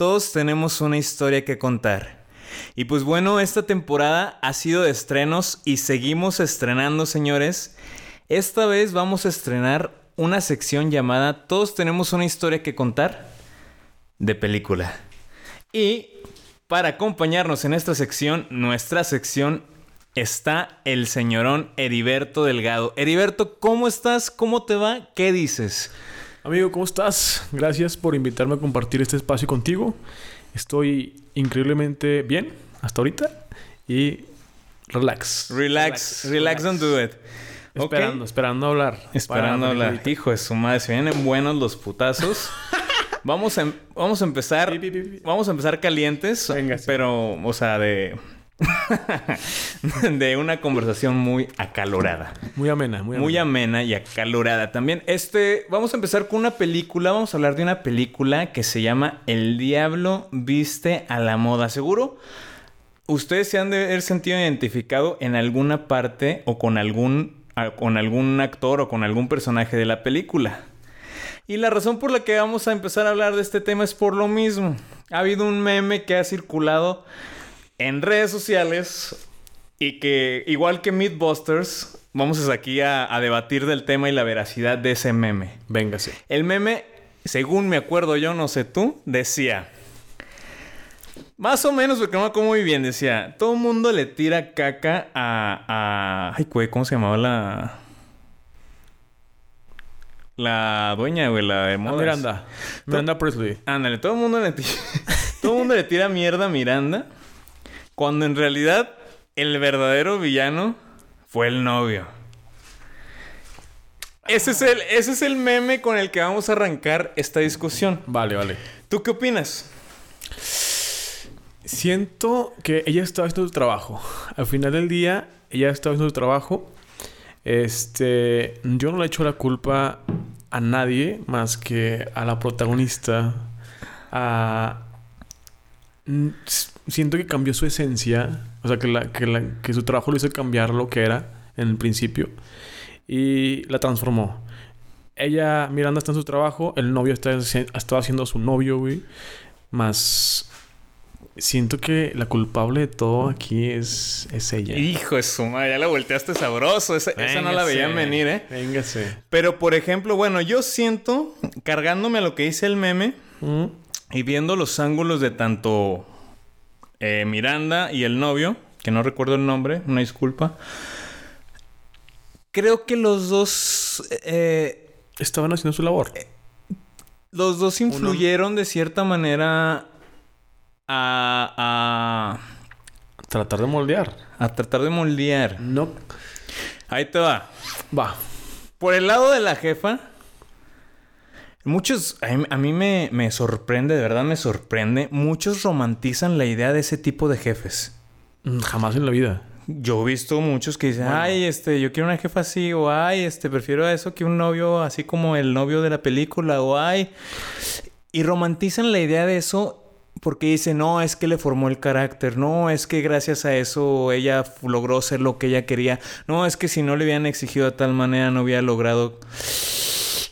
Todos tenemos una historia que contar. Y pues bueno, esta temporada ha sido de estrenos y seguimos estrenando, señores. Esta vez vamos a estrenar una sección llamada Todos tenemos una historia que contar de película. Y para acompañarnos en esta sección, nuestra sección, está el señorón Heriberto Delgado. Heriberto, ¿cómo estás? ¿Cómo te va? ¿Qué dices? Amigo, ¿cómo estás? Gracias por invitarme a compartir este espacio contigo. Estoy increíblemente bien hasta ahorita y relax. Relax, relax, don't do it. Esperando, esperando hablar. Esperando hablar. Hijo de su madre, se vienen buenos los putazos. vamos, a, em, vamos a empezar. Vamos a empezar calientes. Venga, Pero, o sea, de. de una conversación muy acalorada. Muy amena, muy amena. Muy amena y acalorada también. Este, vamos a empezar con una película. Vamos a hablar de una película que se llama El Diablo Viste a la Moda. Seguro ustedes se han de haber sentido identificado en alguna parte o con algún, con algún actor o con algún personaje de la película. Y la razón por la que vamos a empezar a hablar de este tema es por lo mismo. Ha habido un meme que ha circulado en redes sociales y que, igual que Mythbusters, vamos aquí a, debatir del tema y la veracidad de ese meme. Véngase. El meme, según me acuerdo yo, no sé tú, decía... Más o menos, porque no me acuerdo muy bien, decía... Todo el mundo le tira caca a... a ay, güey, ¿cómo se llamaba la...? La dueña, güey, la de modas. Miranda. Miranda Presley. Ándale, todo el mundo le tira... todo el mundo le tira mierda a Miranda... Cuando en realidad el verdadero villano fue el novio. Ese es, el, ese es el meme con el que vamos a arrancar esta discusión. Vale, vale. ¿Tú qué opinas? Siento que ella estaba haciendo su trabajo. Al final del día, ella estaba haciendo su trabajo. Este, yo no le echo la culpa a nadie más que a la protagonista, a siento que cambió su esencia. O sea, que, la, que, su trabajo lo hizo cambiar lo que era en el principio. Y la transformó. Ella, Miranda está en su trabajo. El novio está, estaba haciendo su novio, güey. Más... Siento que la culpable de todo aquí es, es ella. Hijo de su madre, ya la volteaste sabroso. Esa, no la veían venir, ¿eh? Véngase. Pero, por ejemplo, bueno, yo siento, cargándome a lo que dice el meme y viendo los ángulos de tanto eh, Miranda y el novio, que no recuerdo el nombre, una disculpa. Creo que los dos... Eh, Estaban haciendo su labor. Eh, los dos influyeron de cierta manera a, a... Tratar de moldear. A tratar de moldear. No. Ahí te va. Va. Por el lado de la jefa, Muchos, a mí, me, sorprende, de verdad me sorprende, muchos romantizan la idea de ese tipo de jefes. Mm, jamás en la vida. Yo he visto muchos que dicen, ay, este, yo quiero una jefa así, o ay, este, prefiero eso que un novio así como el novio de la película, o ay. Y romantizan la idea de eso porque dicen, no, es que le formó el carácter, no, es que gracias a eso ella logró ser lo que ella quería, no, es que si no le hubieran exigido de tal manera no hubiera logrado.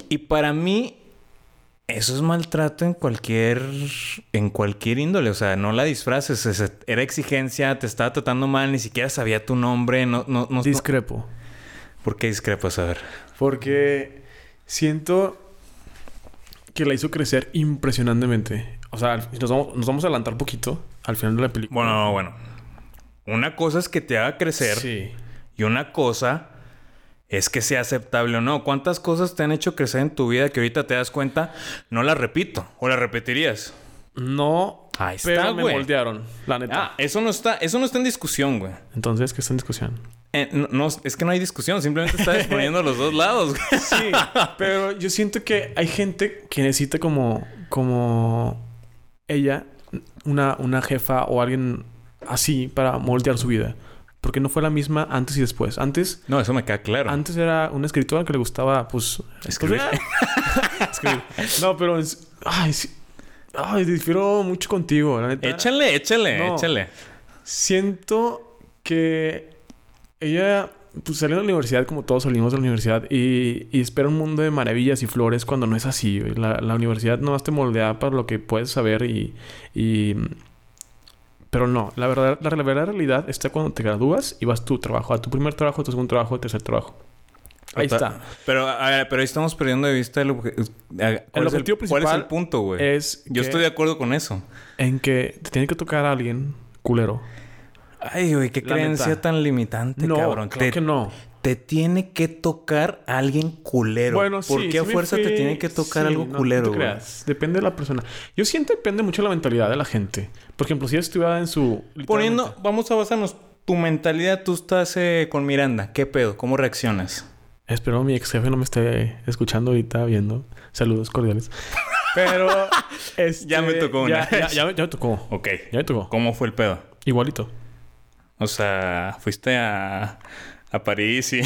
Y para mí, eso es maltrato en cualquier en cualquier índole, o sea, no la disfraces, era exigencia, te estaba tratando mal, ni siquiera sabía tu nombre, no no no discrepo. ¿Por qué discrepo? A ver. Porque siento que la hizo crecer impresionantemente. O sea, nos vamos, nos vamos a adelantar un poquito al final de la película. Bueno, bueno. Una cosa es que te haga crecer. Sí. Y una cosa es que sea aceptable o no. ¿Cuántas cosas te han hecho crecer en tu vida que ahorita te das cuenta no las repito o las repetirías? No, Ahí está, me moldearon, la neta. Ah, eso no está, eso no está en discusión, güey. Entonces, ¿qué está en discusión? Eh, no, es que no hay discusión, simplemente está exponiendo los dos lados. Güey. Sí, pero yo siento que hay gente que necesita como, como ella una, una jefa o alguien así para moldear su vida. Porque no fue la misma antes y después. Antes, No, eso me queda claro. antes era una escritora que le gustaba, pues... Escribir. escribir. No, pero... es- Ay, sí. Ay, difiero mucho contigo, la neta. échale, échale, No. échale. Siento que ella pues, salió de la universidad como todos salimos de la universidad y, y espera un mundo de maravillas y flores cuando no es así. La, la universidad no te moldea para lo que puedes saber y... y- pero no, la verdad, la, verdadera realidad está cuando te gradúas y vas a tu trabajo, a tu primer trabajo, a tu segundo trabajo, a tu tercer trabajo. Ahí Total- está. Pero, a ver, pero ahí estamos perdiendo de vista el, obje- ¿cuál es objetivo ¿Cuál es principal el punto, güey? Es Yo que- estoy de acuerdo con eso. en que te tiene que tocar a alguien culero. Ay, güey, qué creencia tan limitante, No, cabrón. claro te, que no. Te tiene que tocar a alguien culero. Bueno, ¿Por sí, qué a sí fuerza te tiene que tocar sí, algo no, culero, no te creas. Depende de la persona. Yo siento depende mucho de la mentalidad de la gente. Por ejemplo, si estuviera en su... Poniendo, vamos a basarnos. Tu mentalidad, tú estás eh, con Miranda. ¿Qué pedo? ¿Cómo reaccionas? Espero mi ex jefe no me esté escuchando ahorita, viendo. Saludos cordiales. Pero... este, Ya me tocó una. Ya, ya- ya me- ya me tocó. Ok. Ya me tocó. ¿Cómo fue el pedo? Igualito. O sea, fuiste a, a París y...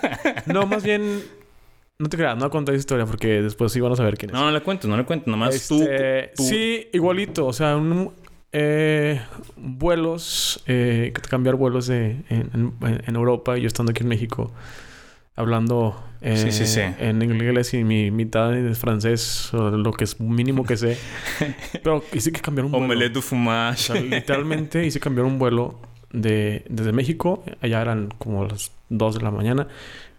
No, más bien... No te creas, no contar esa historia porque después sí van a saber quién es. No, no le cuento, no le cuento. Nomás tú, Este, tú- Sí, igualito. O sea, un- eh, vuelos, eh, cambiar vuelos de, en, en- en Europa y yo estando aquí en México, hablando eh, Sí, sí, sí. en inglés y mi mitad de francés, o lo que es mínimo que sé. Pero hice que cambiar un vuelo. Omelette du O fromage. sea, literalmente hice cambiar un vuelo de, desde México. Allá eran como las 2 de la mañana.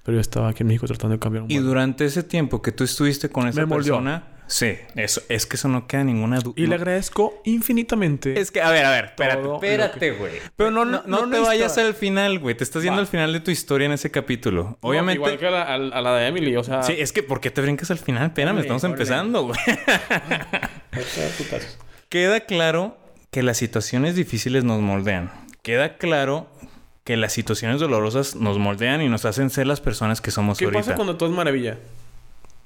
Pero yo estaba aquí en México tratando de cambiar un Y durante ese tiempo que tú estuviste con esa persona... Sí, eso, es que eso no queda ninguna duda. Y le agradezco infinitamente. Es que, a ver, a ver, espérate, espérate, güey. Pero no- no, no no te vayas al final, güey. Te estás yendo al final de tu historia en ese capítulo. Obviamente. Igual que a la, a a la de Emily, o sea... Sí, es que ¿por qué te brincas al final? Espérame, estamos empezando, güey. Queda claro que las situaciones difíciles nos moldean. Queda claro que las situaciones dolorosas nos moldean y nos hacen ser las personas que somos ¿Qué ahorita. pasa cuando todo es maravilla?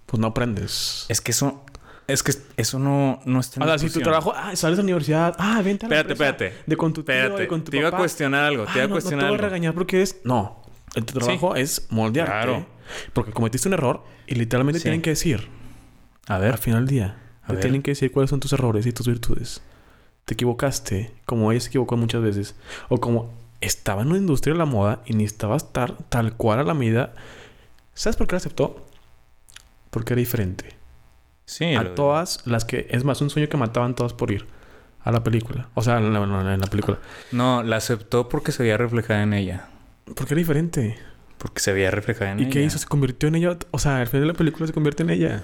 Pues no aprendes. Es que eso... Es que eso no, no está en sea, si tu trabajo... Ah, sales de la universidad. Ah, vente a la Espérate, empresa. espérate. De con tu tío, Espérate. de con tu te iba a cuestionar algo. Te Ah, iba a no, cuestionar no te voy a regañar porque es... No. El tu trabajo es moldearte. Claro. Porque cometiste un error y literalmente Sí. tienen que decir... A Al ver. final del día. A Te ver. tienen que decir cuáles son tus errores y tus virtudes. Te equivocaste. Como ella se equivocó muchas veces. O como estaba en la industria de la moda y necesitaba estar tal cual a la medida. ¿Sabes por qué la aceptó? Porque era diferente. Sí. a todas las que... Es más, un sueño que mataban todas por ir a la película. O sea, en la, en película. No, la aceptó porque se veía reflejada en ella. Porque era diferente. Porque se veía reflejada en ¿Y ella. qué hizo? Se convirtió en ella. O sea, al final de la película se convierte en ella.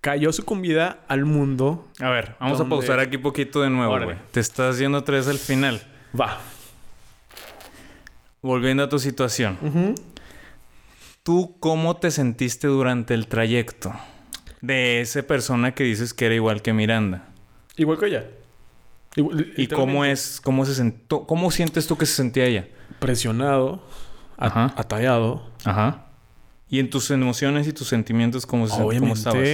Cayó sucumbida al mundo. A ver, vamos Donde- a pausar aquí poquito de nuevo, güey. Te estás yendo otra vez al final. Va. Volviendo a tu situación. ¿Tú cómo te sentiste durante el trayecto? De esa persona que dices que era igual que Miranda. Igual que ella. Igual- ¿Y cómo es, cómo se sentó, cómo sientes tú que se sentía ella? Presionado. Ajá. Atallado. Ajá. ¿Y en tus emociones y tus sentimientos cómo, se, cómo estabas?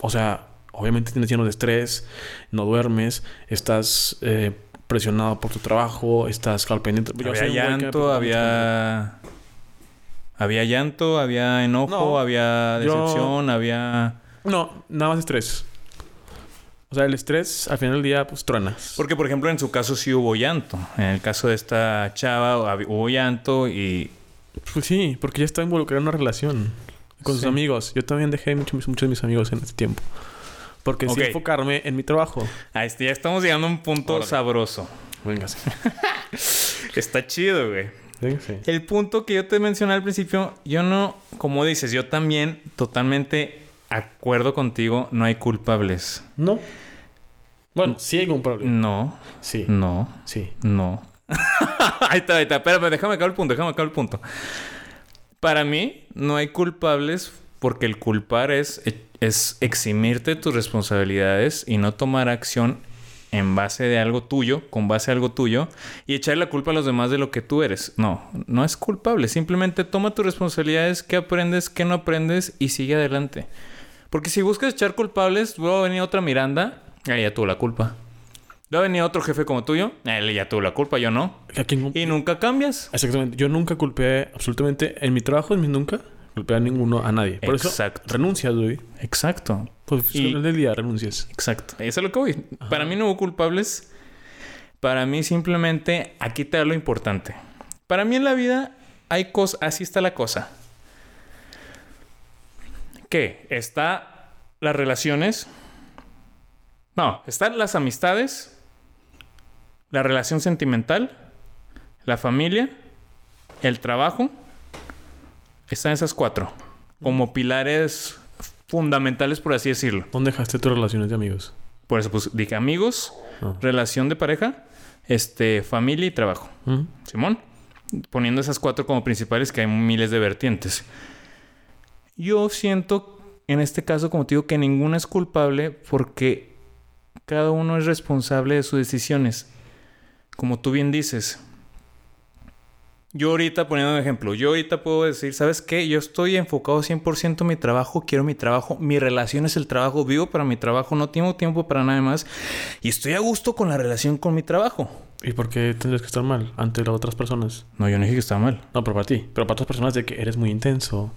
O sea, obviamente tienes lleno de estrés. No duermes. Estás eh, presionado por tu trabajo. Estás al pendiente. Yo Había llanto, había... Había llanto, había enojo, No, había yo- decepción, había... No, nada más estrés. O sea, el estrés al final del día, pues truenas. Porque, por ejemplo, en su caso sí hubo llanto. En el caso de esta chava hubo llanto y... Pues sí, porque ya estaba involucrado en una relación con sus Sí. amigos. Yo también dejé mucho- muchos de mis amigos en ese tiempo. Porque sí Ok. enfocarme en mi trabajo. Ah, este, ya estamos llegando a un punto Órale. sabroso. Véngase. Está chido, güey. Véngase. El punto que yo te mencioné al principio, yo no, como dices, yo también totalmente acuerdo contigo, no hay culpables. No. Bueno, sí hay un problema. No, Sí. no, Sí. no. ahí está, ahí está. Espérame, déjame acabar el punto, déjame acabar el punto. Para mí, no hay culpables porque el culpar es, es eximirte de tus responsabilidades y no tomar acción en base de algo tuyo, con base a algo tuyo, y echarle la culpa a los demás de lo que tú eres. No, no es culpable. Simplemente toma tus responsabilidades, qué aprendes, qué no aprendes y sigue adelante. Porque si buscas echar culpables, luego va a venir otra Miranda, ahí ya tuvo la culpa. Va a venir otro jefe como tuyo. Él ya tuvo la culpa, yo no. ¿A quién- Y nunca cambias. Exactamente. Yo nunca culpé absolutamente en mi trabajo, en mi nunca, culpé a ninguno, a nadie. Por Exacto. eso renuncias, güey. Exacto. Pues Y- del día renuncias. Exacto. Eso es lo que voy. Para mí no hubo culpables. Para mí simplemente aquí te da lo importante. Para mí en la vida hay cosas, así está la cosa. ¿Qué? Está las relaciones. No, están las amistades, la relación sentimental, la familia, el trabajo. Están esas cuatro. Como pilares fundamentales, por así decirlo. ¿Dónde dejaste tus relaciones de amigos? Por eso pues dije amigos, Ah. relación de pareja, este, familia y trabajo. Simón, poniendo esas cuatro como principales que hay miles de vertientes. Yo siento en este caso, como te digo, que ninguna es culpable porque cada uno es responsable de sus decisiones. Como tú bien dices. Yo ahorita, poniendo un ejemplo, yo ahorita puedo decir, ¿sabes qué? Yo estoy enfocado 100% en mi trabajo, quiero mi trabajo, mi relación es el trabajo, vivo para mi trabajo, no tengo tiempo para nada más y estoy a gusto con la relación con mi trabajo. ¿Y por qué tendrías que estar mal ante las otras personas? No, yo no dije que estaba mal. No, pero para ti. Pero para otras personas de que eres muy intenso,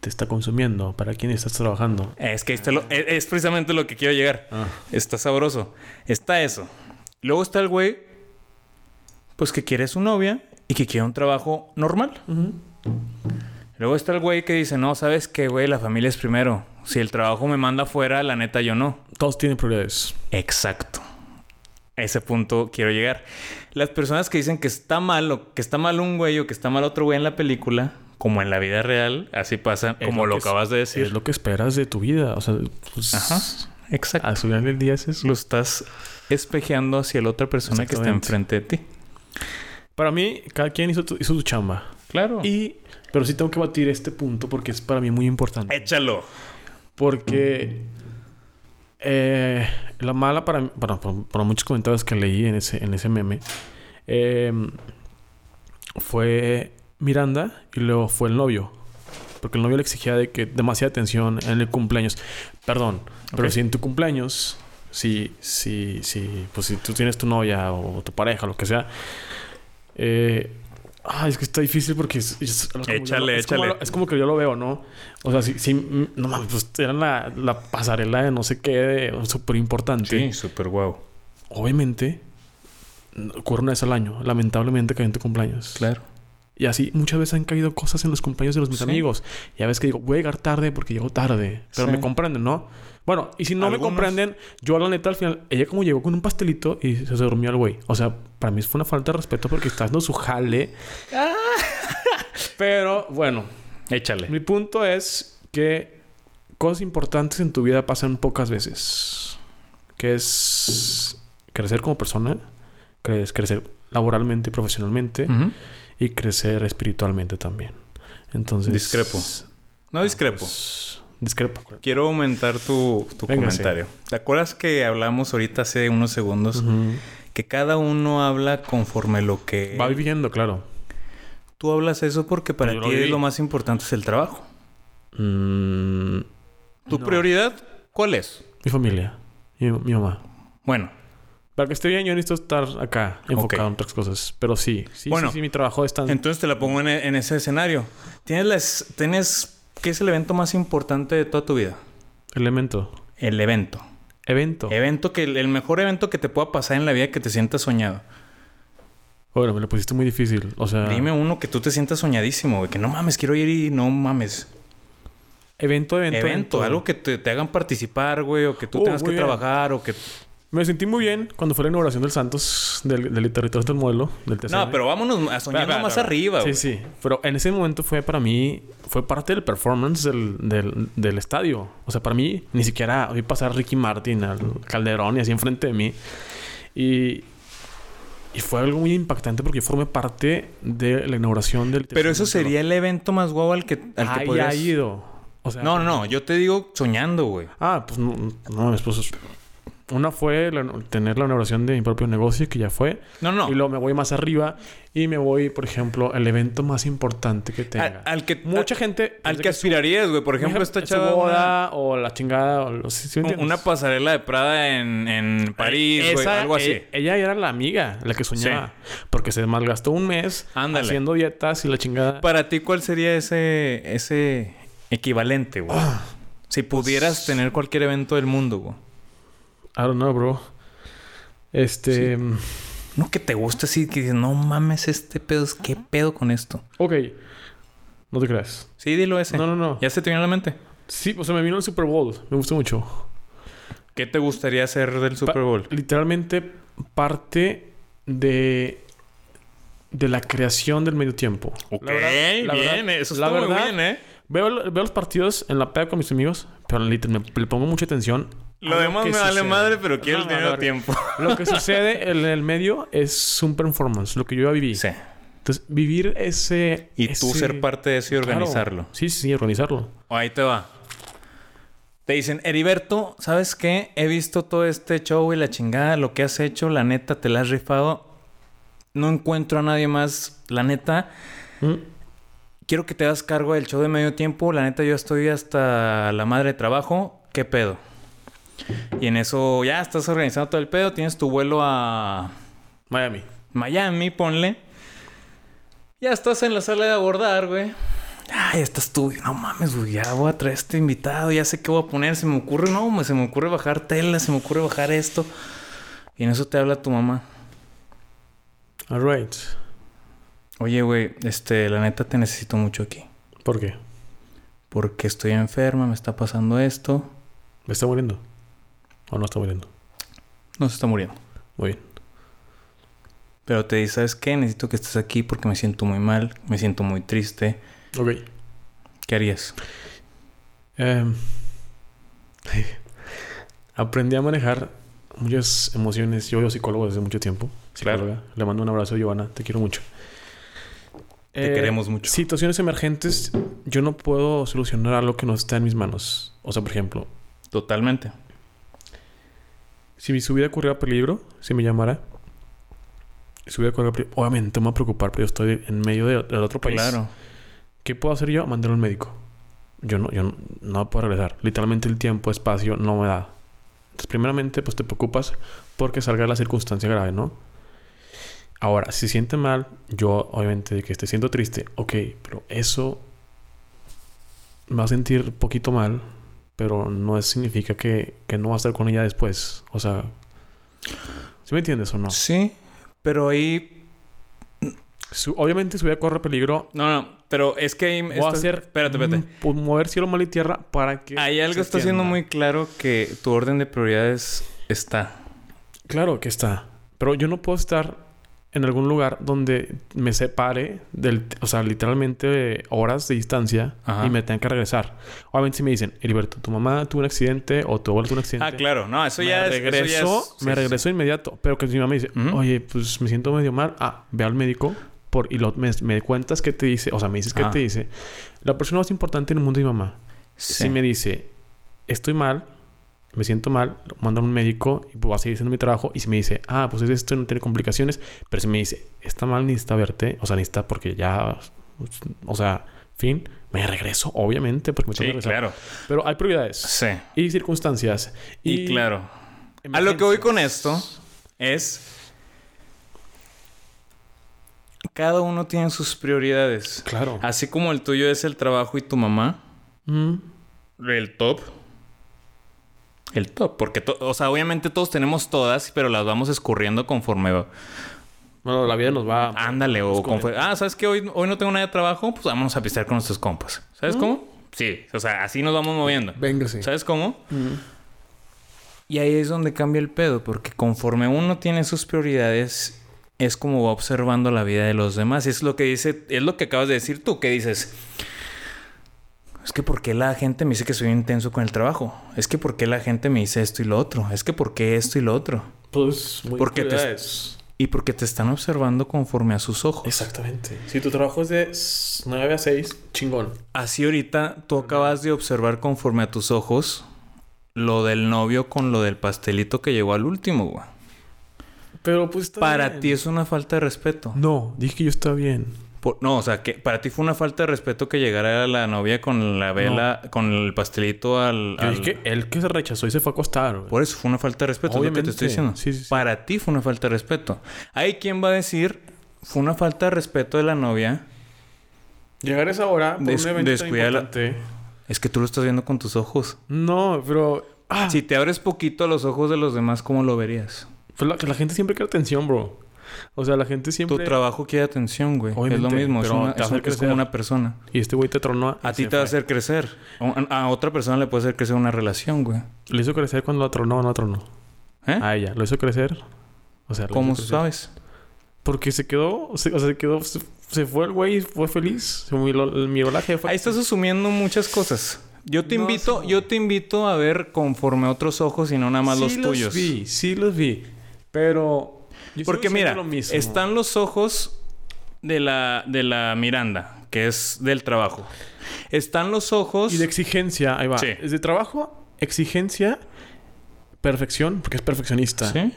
te está consumiendo. ¿Para quién estás trabajando? Es que esto lo- es, es precisamente lo que quiero llegar. Ah. Está sabroso. Está eso. Luego está el güey, pues que quiere su novia y que quiere un trabajo normal. Luego está el güey que dice, no, ¿sabes qué, güey? La familia es primero. Si el trabajo me manda afuera, la neta yo no. Todos tienen prioridades. Exacto. A ese punto quiero llegar. Las personas que dicen que está mal o que está mal un güey o que está mal otro güey en la película, como en la vida real, así pasa, Es como lo, que acabas de decir. Es lo que esperas de tu vida. O sea, pues, Ajá. Exacto. al final del día es eso. lo estás espejeando hacia la otra persona que está enfrente de ti. Para mí, cada quien hizo, tu- hizo su chamba. Claro. Y, pero sí tengo que batir este punto porque es para mí muy importante. échalo. Porque eh, la mala para, para, por muchos comentarios que leí en ese, en ese meme eh, fue Miranda y luego fue el novio. Porque el novio le exigía de que demasiada atención en el cumpleaños. Perdón, pero si en tu cumpleaños, si, si, si, pues si tú tienes tu novia o tu pareja, lo que sea, eh, Ay, es que está difícil porque es, es- es Échale, lo- es como échale. lo- es como que yo lo veo, ¿no? O sea, sí, sí, no mames, pues eran la, la pasarela de no sé qué, súper importante. Sí, súper guau. Obviamente, ocurre una vez al año. Lamentablemente cae en tu cumpleaños. Claro. Y así muchas veces han caído cosas en los cumpleaños de los mis Sí. amigos. Ya ves que digo, voy a llegar tarde porque llego tarde. Pero Sí. me comprenden, ¿no? Bueno, y si no me comprenden, yo la neta al final, ella como llegó con un pastelito y se, se durmió el güey. O sea, para mí fue una falta de respeto porque está dando su jale. Pero bueno, Échale. mi punto es que cosas importantes en tu vida pasan pocas veces. Que es crecer como persona, cre- crecer laboralmente y profesionalmente. Y crecer espiritualmente también. Entonces... Discrepo. No discrepo. pues, discrepo. Quiero aumentar tu, tu comentario. ¿Te acuerdas que hablamos ahorita hace unos segundos? Que cada uno habla conforme lo que... Va viviendo, claro. Tú hablas eso porque para ti lo más importante es el trabajo. Mm, ¿Tu No. prioridad cuál es? mi familia. Mi, mi mamá. Bueno, Para que esté bien, yo necesito estar acá, enfocado en otras cosas. Pero sí, sí, Bueno, sí, sí, mi trabajo es tan... entonces te la pongo en, en ese escenario. ¿Tienes, las, ¿Tienes qué es el evento más importante de toda tu vida? Elemento. El evento. Evento. Evento que el mejor evento que te pueda pasar en la vida que te sientas soñado. bueno, me lo pusiste muy difícil. O sea... Dime uno que tú te sientas soñadísimo, güey. Que no mames, quiero ir y no mames. Evento, evento, Evento, algo que te, te hagan participar, güey. O que tú Oh, tengas que bien. trabajar o que... Me sentí muy bien cuando fue la inauguración del Santos, del, del territorio del modelo, del TCM. No, pero vámonos a soñar más arriba, Sí, güey. sí. Pero en ese momento fue para mí... Fue parte del performance del, del, del estadio. O sea, para mí... Ni siquiera... Vi pasar Ricky Martin al Calderón y así enfrente de mí. Y... Y fue algo muy impactante porque yo formé parte de la inauguración del... Pero eso sería el evento más guau al que, al que podrías... ha ido. O sea... No, no, no. Yo te digo soñando, güey. Ah, pues no, no, mi esposo... Una fue la- tener la inauguración de mi propio negocio, que ya fue. No, no. Y luego me voy más arriba y me voy, por ejemplo, al evento más importante que tenga. Al, al que Mucha gente... al que aspirarías, güey. Por ejemplo, esta chava una, boda o la chingada o los... una pasarela de Prada en, en París, güey, algo así. e- Ella era la amiga, la que soñaba. Porque se malgastó un mes Ándale. haciendo dietas y la chingada. Para ti, ¿cuál sería ese ese equivalente, güey? Ah. si pudieras tener cualquier evento del mundo, güey. I don't know, bro. Este... mm, No que te guste así, que dices, no mames, este pedo, es- ¿qué pedo con esto? Ok. No te creas. Sí, dilo ese. No, no, no. ¿Ya se te viene a la mente? Sí, o sea, me vino el Super Bowl. Me gustó mucho. ¿Qué te gustaría hacer del Super Pa- Bowl? Literalmente parte de... De la creación del medio tiempo. Ok, La verdad- la bien, verdad- eso la está muy verdad, bien, ¿eh? Veo, veo los partidos en la peda con mis amigos, pero me, le pongo mucha atención. Lo demás me vale madre, pero quiero No, el dinero a tiempo. Lo que sucede en el medio es un performance, lo que yo ya viví. Sí. Entonces, vivir ese... Y tú ser parte de eso y organizarlo. Sí, sí, sí, organizarlo. O ahí te va. Te dicen, Heriberto, ¿sabes qué? He visto todo este show y la chingada, lo que has hecho, la neta, te la has rifado. No encuentro a nadie más. La neta, Mm. quiero que te hagas cargo del show de medio tiempo. La neta, yo estoy hasta la madre de trabajo. ¿Qué pedo? Y en eso ya estás organizando todo el pedo. Tienes tu vuelo a Miami. Miami, ponle. Ya estás en la sala de abordar, güey. Ay, estás tú. No mames, güey. Ya voy a traer este invitado. Ya sé qué voy a poner. Se me ocurre, no, se me ocurre bajar tela. Se me ocurre bajar esto. Y en eso te habla tu mamá. All right. Oye, güey, este, la neta te necesito mucho aquí. ¿Por qué? Porque estoy enferma, me está pasando esto. ¿Me está muriendo? ¿O no está muriendo? No se está muriendo. Muy bien. Pero te dice, ¿sabes qué? Necesito que estés aquí porque me siento muy mal. Me siento muy triste. Ok. ¿Qué harías? Em, aprendí a manejar muchas emociones. Yo soy psicólogo desde mucho tiempo. Claro. Psicóloga. Le mando un abrazo, Giovanna. Te quiero mucho. Te Eh, queremos mucho. Situaciones emergentes, yo no puedo solucionar algo que no está en mis manos. O sea, por ejemplo, Totalmente. Si mi vida corriera peligro, si me llamara, si su vida corriera peligro, obviamente me va a preocupar, pero yo estoy en medio de- del otro país. Claro. ¿Qué puedo hacer yo? Mandar a un médico. Yo no, yo no, no puedo regresar. Literalmente el tiempo, espacio, no me da. Entonces, primeramente, pues te preocupas porque salga la circunstancia grave, ¿no? Ahora, si se siente mal, yo obviamente de que esté siendo triste, ok, pero eso me va a sentir poquito mal, pero no significa que, que no va a estar con ella después. O sea, ¿sí me entiendes o no? Sí, pero ahí Su- obviamente su vida corre peligro. No, no, pero es que ahí Voy a hacer Espérate, espérate. pues, mover cielo, mal y tierra para que. Ahí algo está siendo muy claro que tu orden de prioridades está. Claro que está. Pero yo no puedo estar en algún lugar donde me separe del... O sea, literalmente horas de distancia Ajá. y me tengan que regresar. Obviamente si me dicen, Heriberto, tu mamá tuvo un accidente o tu abuelo tuvo un accidente. Ah, claro. No, eso me ya es... eso ya regreso, es- sí, me sí, regreso inmediato. Pero que si mi mamá me dice, Ujú. oye, pues me siento medio mal. Ah, ve al médico por, y lo, me, me cuentas qué te dice. O sea, me dices qué Ah. te dice. La persona más importante en el mundo es mi mamá. sí. Si me dice, estoy mal, me siento mal, lo mando a un médico y pues voy a seguir haciendo mi trabajo. Y si me dice, ah, pues es esto, no tiene complicaciones. Pero si me dice, está mal, necesita verte, o sea, necesita porque ya, o sea, fin, me regreso, obviamente, porque me tengo Sí, que regresar. claro. Pero hay prioridades Sí. y circunstancias. Y, claro. A lo que voy con esto es... Cada uno tiene sus prioridades. Claro. Así como el tuyo es el trabajo y tu mamá, Mm, el top. El top. Porque, to- o sea, obviamente todos tenemos todas, pero las vamos escurriendo conforme va. Bueno, la vida nos va... Ándale, o conforme- Ah, ¿sabes qué? Hoy, hoy no tengo nada de trabajo, pues vámonos a pistear con nuestros compas. ¿Sabes cómo? Sí, o sea, así nos vamos moviendo. Véngase. ¿Sabes cómo? Mm. Y ahí es donde cambia el pedo, porque conforme uno tiene sus prioridades, es como va observando la vida de los demás. Es lo que dice, es lo que acabas de decir tú, que dices. Es que ¿por qué la gente me dice que soy intenso con el trabajo? Es que ¿por qué la gente me dice esto y lo otro? Es que ¿por qué esto y lo otro? Pues, muy Porque te-. Y porque te están observando conforme a sus ojos. Exactamente. Si tu trabajo es de 9 a 6, chingón. Así ahorita tú acabas de observar conforme a tus ojos lo del novio con lo del pastelito que llegó al último, güey. Pero pues está Para bien. ti es una falta de respeto. No, dije que yo estaba bien. Por- no, o sea, que para ti fue una falta de respeto que llegara la novia con la vela, con el pastelito al... Yo al- dije que él que se rechazó y se fue a acostar, güey. Por eso fue una falta de respeto, es lo que te estoy diciendo. Sí, sí, sí. Para ti fue una falta de respeto. Hay quien va a decir, fue una falta de respeto de la novia. Llegar a esa hora por Des- un evento tan descuida la- importante. Es que tú lo estás viendo con tus ojos. No, pero... Ah, Si te abres poquito a los ojos de los demás, ¿cómo lo verías? pues la gente siempre quiere atención, bro. O sea, la gente Tu siempre... trabajo quiere atención, güey. Es lo Obviamente, mismo. Es, pero una- te es a es como una persona. Y este güey te tronó. A y ti te va a hacer crecer. A, a otra persona le puede hacer crecer una relación, güey. Le hizo crecer cuando la tronó o no la tronó. ¿Eh? A ella. Lo hizo crecer. O sea, ¿Cómo sabes? Porque se quedó... se- o sea, se quedó... Se, se fue el güey fue feliz. Se miró, miró la jefa. Ahí estás asumiendo muchas cosas. Yo te No, invito, sí. yo te invito a ver conforme otros ojos y no nada más sí los tuyos. vi. Sí los vi. Pero... yo Porque mira, lo mismo. están los ojos de la, de la Miranda, que es del trabajo. Están los ojos. Y de exigencia, ahí va. Sí. Es de trabajo, exigencia, perfección, porque es perfeccionista. ¿Sí?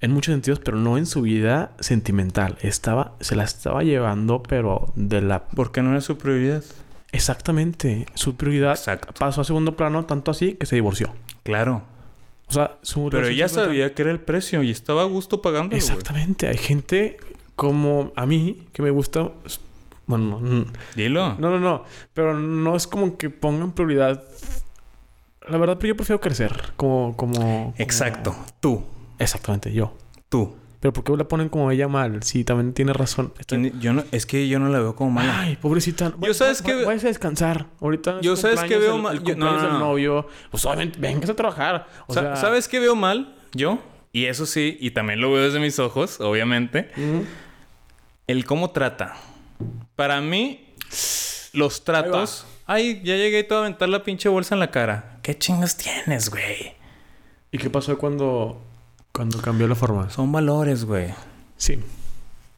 En muchos sentidos, pero no en su vida sentimental. Estaba, se la estaba llevando, pero de la... Porque no era su prioridad. Exactamente. Su prioridad Exacto. pasó a segundo plano, tanto así que se divorció. Claro. O sea, su Pero ella sabía que era el precio y estaba a gusto pagándolo. Exactamente. Hay gente como a mí que me gusta... Bueno, no, Dilo. no, no, no. Pero no es como que pongan prioridad... La verdad, pero yo prefiero crecer. Como... como, como- Exacto. Tú. Exactamente, yo. Tú. Pero ¿por qué la ponen como ella mal? Sí, también tiene razón. Está- ¿Quién- Yo no, es que yo no la veo como mala. Ay, pobrecita. Yo sabes que- Vayas a descansar. Ahorita Yo sabes que veo mal- el yo- no, no, no. novio. Pues obviamente, vengas a trabajar. O Sa- sea... ¿Sabes qué veo mal? Yo. Y eso sí, y también lo veo desde mis ojos, obviamente. El cómo trata. Para mí, los tratos. Ay, ya llegué y te voy a aventar la pinche bolsa en la cara. ¿Qué chingas tienes, güey? ¿Y qué pasó cuando... Cuando cambió la forma? Son valores, güey. Sí.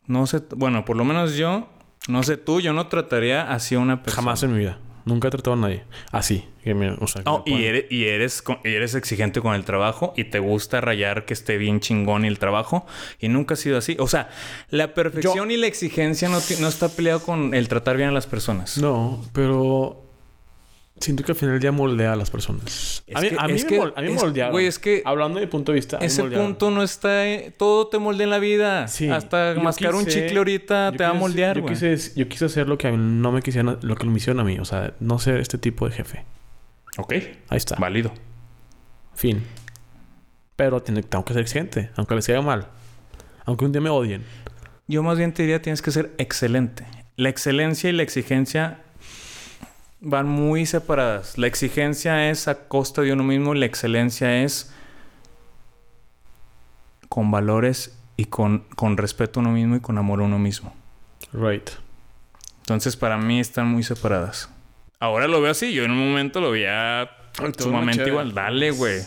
No sé, bueno, por lo menos yo, no sé tú, yo no trataría así a una persona. Jamás en mi vida. Nunca he tratado a nadie. Así. Que me, o sea, que Oh, me y eres, y, eres, y eres exigente con el trabajo y te gusta rayar que esté bien chingón el trabajo y nunca ha sido así. O sea, la perfección y la exigencia no, no está peleado con el tratar bien a las personas. No, pero... Siento que al final ya moldea a las personas. Es a mí, que- a mí es me, que- mol- a mí me es- moldearon. güey, es que- Hablando de mi punto de vista... a Ese punto no está... eh, todo te moldea en la vida. Sí. Hasta Yo mascar un chicle ahorita te va a moldear, yo güey. quise, yo quise hacer lo que a mí no me quisieron, lo que me hicieron a mí. O sea, no ser este tipo de jefe. Ok. Ahí está. Válido. Fin. Pero tengo que ser exigente, aunque les caiga mal. Aunque un día me odien. Yo más bien te diría tienes que ser excelente. La excelencia y la exigencia van muy separadas. La exigencia es a costa de uno mismo, la excelencia es con valores y con, con respeto a uno mismo y con amor a uno mismo. Right. Entonces para mí están muy separadas. Ahora lo veo así, yo en un momento lo veía sumamente igual. Dale, güey.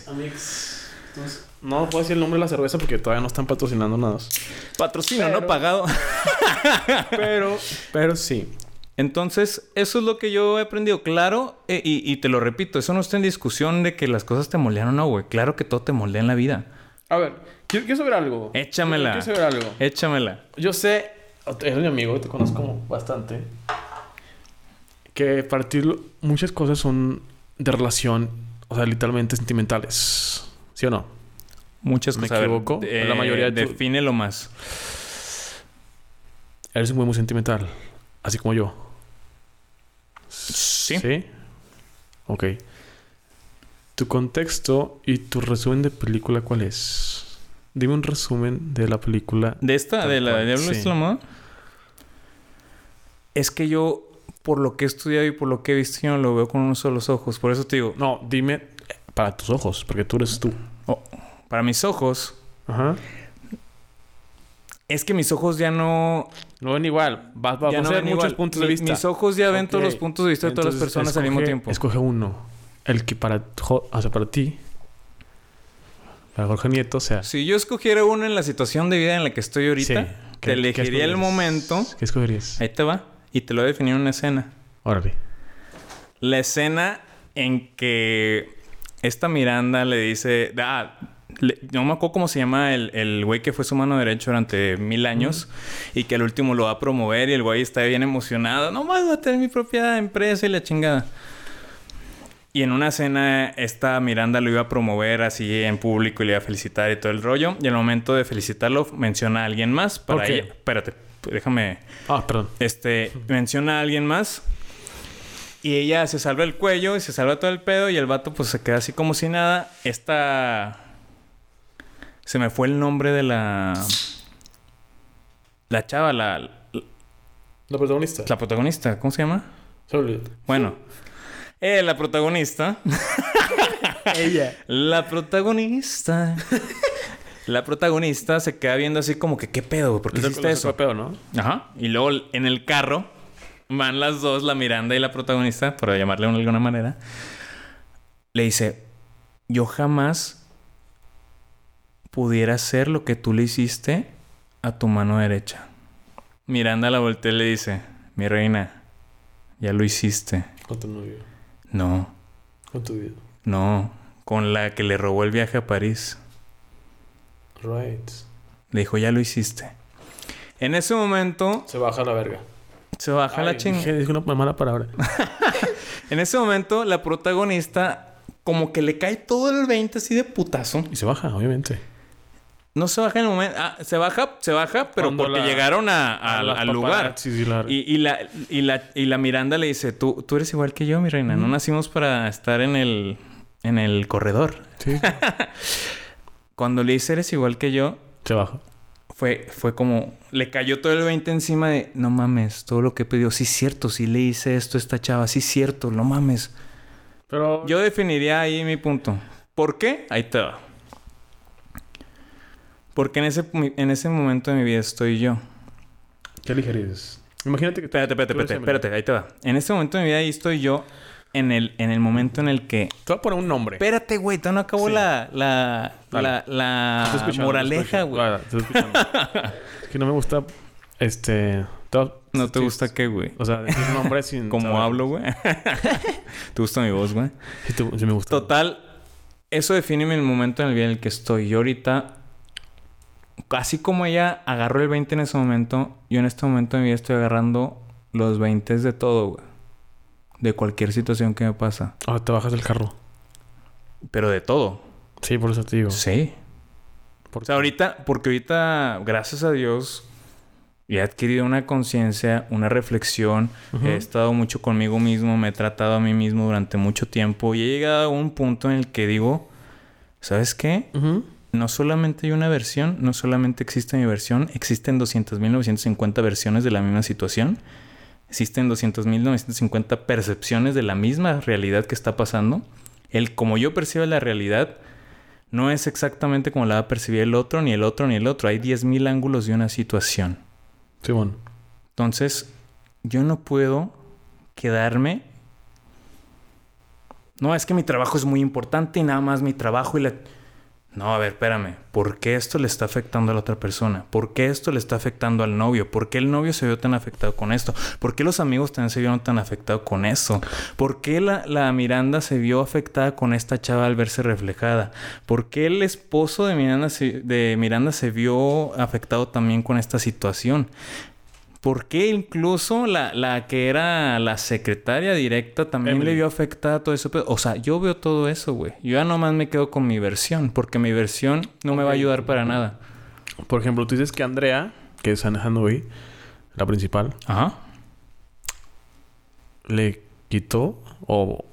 No puedo decir el nombre de la cerveza porque todavía no están patrocinando nada. Patrocino, Pero- no pagado. Pero, pero sí. Entonces, eso es lo que yo he aprendido. Claro, eh, y, y te lo repito, eso no está en discusión de que las cosas te moldean o no, güey. Claro que todo te moldea en la vida. A ver, quiero, quiero saber algo. Échamela. Quiero saber algo. Échamela. Yo sé, eres mi amigo, te conozco bastante. Que partir muchas cosas son de relación, o sea, literalmente sentimentales. ¿Sí o no? Muchas ¿Me cosas. Ver, equivoco? eh, La mayoría de tu- Defínelo más. Eres güey muy sentimental, así como yo. Sí. ¿Sí? Ok. Tu contexto y tu resumen de película, ¿cuál es? Dime un resumen de la película. ¿De esta? ¿De la cual, Diablo sí. es la moda? Es que yo, por lo que he estudiado y por lo que he visto, yo no lo veo con unos solos ojos. Por eso te digo, No, dime eh, para tus ojos, porque tú eres tú. oh, para mis ojos, Ajá. Es que mis ojos ya no... No ven igual. Va, va ya a no ser ven muchos igual. puntos de Mi- vista. Mis ojos ya ven todos los puntos de vista de todas las personas al mismo tiempo. Escoge uno. El que para, o sea, para ti, para Jorge Nieto, o sea, Si yo escogiera uno en la situación de vida en la que estoy ahorita, Sí. te ¿Qué- elegiría qué el momento. ¿qué escogerías? Ahí te va. Y te lo he definido en una escena. Órale. La escena en que esta Miranda le dice, ah, le- no me acuerdo cómo se llama el, el güey que fue su mano derecha durante mil años y que al último lo va a promover y el güey está bien emocionado. No más voy a tener mi propia empresa y la chingada. Y en una cena, esta Miranda lo iba a promover así en público y le iba a felicitar y todo el rollo. Y al momento de felicitarlo, menciona a alguien más para ¿Por qué? ella. Espérate, déjame. Ah, perdón. Este, menciona a alguien más. Y ella se salva el cuello y se salva todo el pedo. Y el vato, pues se queda así como si nada. Esta. Se me fue el nombre de la. La chava, la, La protagonista. la protagonista. ¿Cómo se llama? Olvidó. Bueno. Eh, la protagonista. Ella. La protagonista. la protagonista se queda viendo así como que, ¿qué pedo? ¿Por qué hiciste eso? pedo, ¿no? Ajá. Y luego en el carro van las dos, la Miranda y la protagonista, por llamarle de alguna manera. Le dice, yo jamás pudiera hacer lo que tú le hiciste a tu mano derecha. Miranda la voltea y le dice, mi reina, ya lo hiciste. Con tu novio. No, Con tu vida. no, con la que le robó el viaje a París. Right. Le dijo, ya lo hiciste. En ese momento Se baja la verga. se baja la chingada. dije una mala palabra. En ese momento, la protagonista, como que le cae todo el 20 así de putazo. y se baja, obviamente. No se baja en el momento. Ah, se baja, se baja, pero Cuando porque la- llegaron a- a- A las al lugar. y la- Y, y la, y, la, y la Miranda le dice: tú, tú eres igual que yo, mi reina. No nacimos para estar en el, en el corredor. Sí. Cuando le dice: Eres igual que yo, se baja. fue, fue como... Le cayó todo el 20 encima de... No mames, todo lo que pidió. Sí, es cierto. Sí le hice esto a esta chava. Sí, es cierto. No mames. Pero Yo definiría ahí mi punto. ¿Por qué? Ahí te va. Porque en ese, en ese momento de mi vida estoy yo. ¿qué elegirías? Imagínate que Espérate, espérate, espérate, espérate, ahí te va. En ese momento de mi vida ahí estoy yo en el, en el momento en el que... Te voy a poner un nombre. Espérate, güey, todavía no acabó Sí. la, la, Dale. la, la moraleja, güey. escuchando. Estoy escuchando. es que no me gusta, este... te- ¿No te gusta qué, güey? O sea, decir nombre sin... Como saber. hablo, güey. ¿Te gusta mi voz, güey? Sí, sí me gusta. Total, eso define el momento en el día en el que estoy. Yo ahorita, así como ella agarró el 20 en ese momento, yo en este momento de mi vida estoy agarrando los 20 de todo, güey. De cualquier situación que me pasa. Ah, te bajas del carro. Pero de todo. Sí, por eso te digo. Sí. O sea, ahorita, porque ahorita, gracias a Dios, he adquirido una conciencia, una reflexión. He estado mucho conmigo mismo, me he tratado a mí mismo durante mucho tiempo y he llegado a un punto en el que digo, ¿sabes qué? No solamente hay una versión, no solamente existe mi versión, existen 200.950 versiones de la misma situación. Existen 200.950 percepciones de la misma realidad que está pasando. El como yo percibo la realidad no es exactamente como la va a percibir el otro, ni el otro, ni el otro. Hay 10.000 ángulos de una situación. Sí, bueno. Entonces, yo no puedo quedarme. No, es que mi trabajo es muy importante y nada más mi trabajo y la. No, a ver, espérame. ¿Por qué esto le está afectando a la otra persona? ¿Por qué esto le está afectando al novio? ¿Por qué el novio se vio tan afectado con esto? ¿Por qué los amigos también se vieron tan afectados con eso? ¿Por qué la, la Miranda se vio afectada con esta chava al verse reflejada? ¿Por qué el esposo de Miranda se, de Miranda se vio afectado también con esta situación? ¿Por qué incluso la, la que era la secretaria directa también Emily. le vio afectada todo eso? Pero, o sea, yo veo todo eso, güey. Yo ya nomás me quedo con mi versión, porque mi versión no me va a ayudar para nada. Por ejemplo, tú dices que Andrea, que es Anne Hathaway, la principal, Ajá. le quitó o...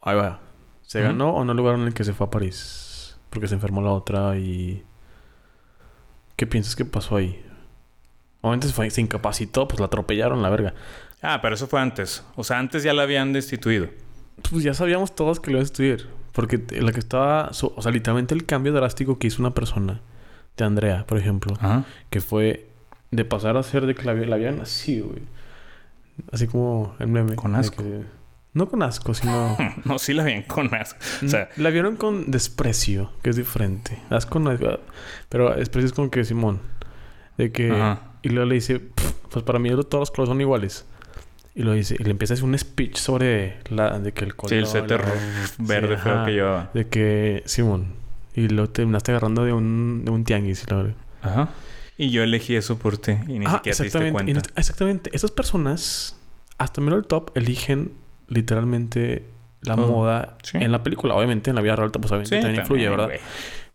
Ahí va. ¿Se ganó o no el lugar en el que se fue a París? Porque se enfermó la otra y... ¿Qué piensas que pasó ahí? Obviamente se, fue- se incapacitó, pues la atropellaron, la verga. Ah, pero eso fue antes. O sea, antes ya la habían destituido. Pues ya sabíamos todos que lo iba a estudiar. Porque la que estaba... O sea, literalmente el cambio drástico que hizo una persona, de Andrea, por ejemplo, Ajá. que fue de pasar a ser de habían así, güey. Así como el meme. Con asco. que- no con asco, sino... No, sí la habían con asco. O sea, la vieron con desprecio, que es diferente. Asco no es... Pero desprecio es como que Simón. De que... Ajá. Y luego le dice... "Pff, Pues para mí todos los colores son iguales. Y lo dice, y le empieza a hacer un speech sobre la, de que el Sí, el color, suéter la- verde Sí, feo ajá. que llevaba. De que, Simón. Y lo terminaste agarrando de un, de un tianguis. verdad. Ajá. Y yo elegí eso por ti. Y ni Ah, siquiera te diste exactamente. Y cuenta. no- exactamente. Esas personas, hasta menos el top, eligen literalmente la moda Sí. en la película. Obviamente en la vida real, pues obviamente Sí, también influye, ¿verdad? güey.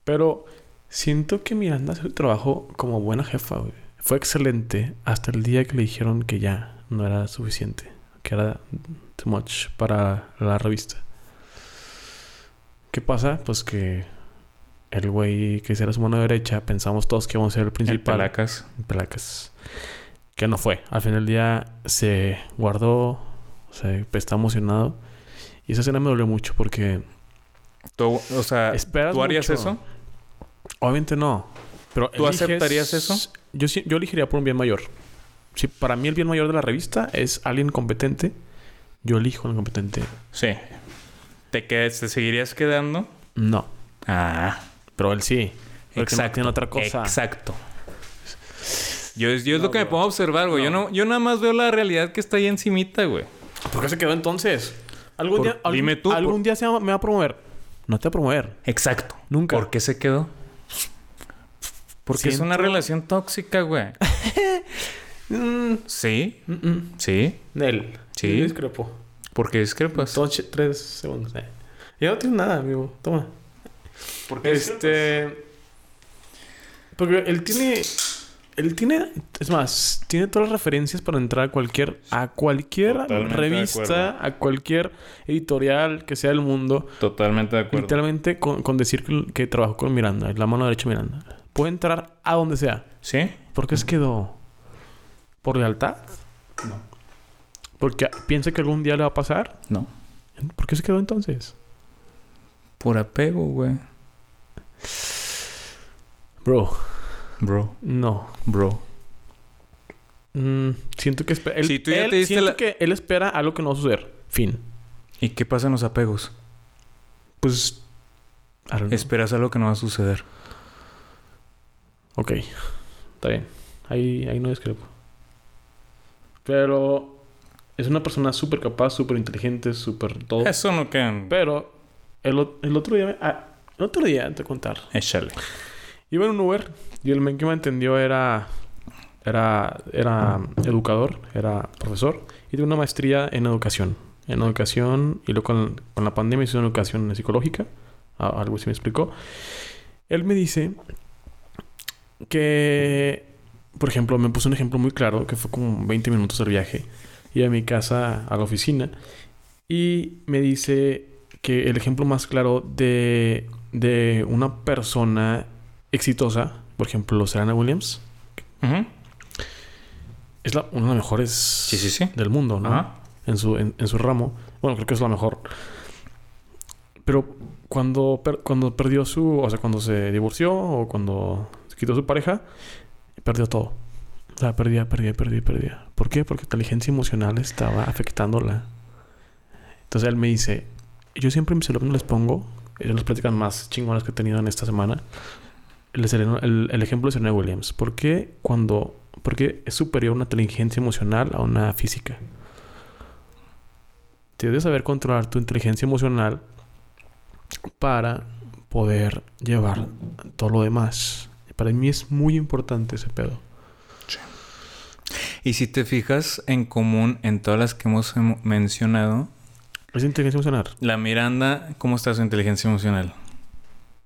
Pero siento que Miranda hace el trabajo como buena jefa, güey. Fue excelente hasta el día que le dijeron que ya no era suficiente. Que era too much para la revista. ¿Qué pasa? Pues que el güey que era su mano derecha, pensamos todos que íbamos a ser el El principal. Pelacas. Pelacas. Que no fue. Al final del día se guardó, o sea, está emocionado. Y esa escena me dolió mucho porque Tú- o sea, ¿tú harías mucho. eso? Obviamente no. Pero ¿Tú eliges- aceptarías eso? Yo, sí- yo elegiría por un bien mayor. Si para mí el bien mayor de la revista es alguien competente, yo elijo al competente. Sí. ¿Te, quedas, ¿Te seguirías quedando? No. Ah. Pero él sí. Porque no tiene otra cosa. Exacto. Yo, es- yo es No, lo que me bro. pongo a observar, güey. Yo, No. no, yo nada más veo la realidad que está ahí encimita, güey. ¿Por qué se quedó entonces? Algún Por- día, algún, dime tú, algún por- día se va- me va a promover. No te va a promover. Exacto. Nunca. ¿Por qué se quedó? Porque es una relación tóxica, güey. Mm, Sí, mm, mm. sí. Nel. Sí. Yo discrepo. Porque discrepas. Dos, ch- tres segundos. eh. Ya no tienes nada, amigo. Toma. Porque Este. Porque él tiene. Él tiene. Es más, tiene todas las referencias para entrar a cualquier. A cualquier Totalmente revista, a cualquier editorial que sea del mundo. Totalmente de acuerdo. Literalmente con, con decir que, que trabajó con Miranda, es la mano derecha de Miranda. Puede entrar a donde sea. ¿Sí? ¿Por qué se quedó? ¿Por lealtad? No. Porque piensa que algún día le va a pasar. No. ¿Por qué se quedó entonces? Por apego, güey. Bro, Bro. no. Bro. Mm, siento que espera. Él, Si tú ya él- te diste siento la- que él espera algo que no va a suceder. Fin. ¿Y qué pasa en los apegos? Pues. Esperas algo que no va a suceder. Ok. Está bien. Ahí, ahí no discrepo. Pero. Es una persona súper capaz, súper inteligente, súper todo. Eso no quedan. Pero. El, el otro día. me- ah, el otro día, te voy a contar. Échale. Iba en un Uber y el men que me entendió era. Era, era educador, era profesor y tiene una maestría en educación. En educación y luego con, con la pandemia hizo una educación psicológica. algo así me explicó. Él me dice que, por ejemplo, me puso un ejemplo muy claro que fue como 20 minutos del viaje. Iba a mi casa a la oficina y me dice que el ejemplo más claro de, de una persona exitosa, por ejemplo, Serena Williams, es la, una de las mejores Sí, sí, sí. del mundo, ¿no? Ajá. En, su, en, en su ramo. Bueno, creo que es la mejor. Pero cuando, per- cuando perdió su... O sea, cuando se divorció o cuando quitó su pareja, perdió todo. O sea, perdía, perdía, perdía, perdía. ¿Por qué? Porque la inteligencia emocional estaba afectándola. Entonces él me dice... Yo siempre mis alumnos les pongo... Es las pláticas más chingonas que he tenido en esta semana. El, el, ejemplo de Serena Williams. ¿Por qué cuando... ¿Por qué es superior una inteligencia emocional a una física? Tienes que saber controlar tu inteligencia emocional para poder llevar todo lo demás. Para mí es muy importante ese pedo. Y si te fijas en común en todas las que hemos em- mencionado, Es inteligencia emocional. la Miranda, ¿cómo está su inteligencia emocional?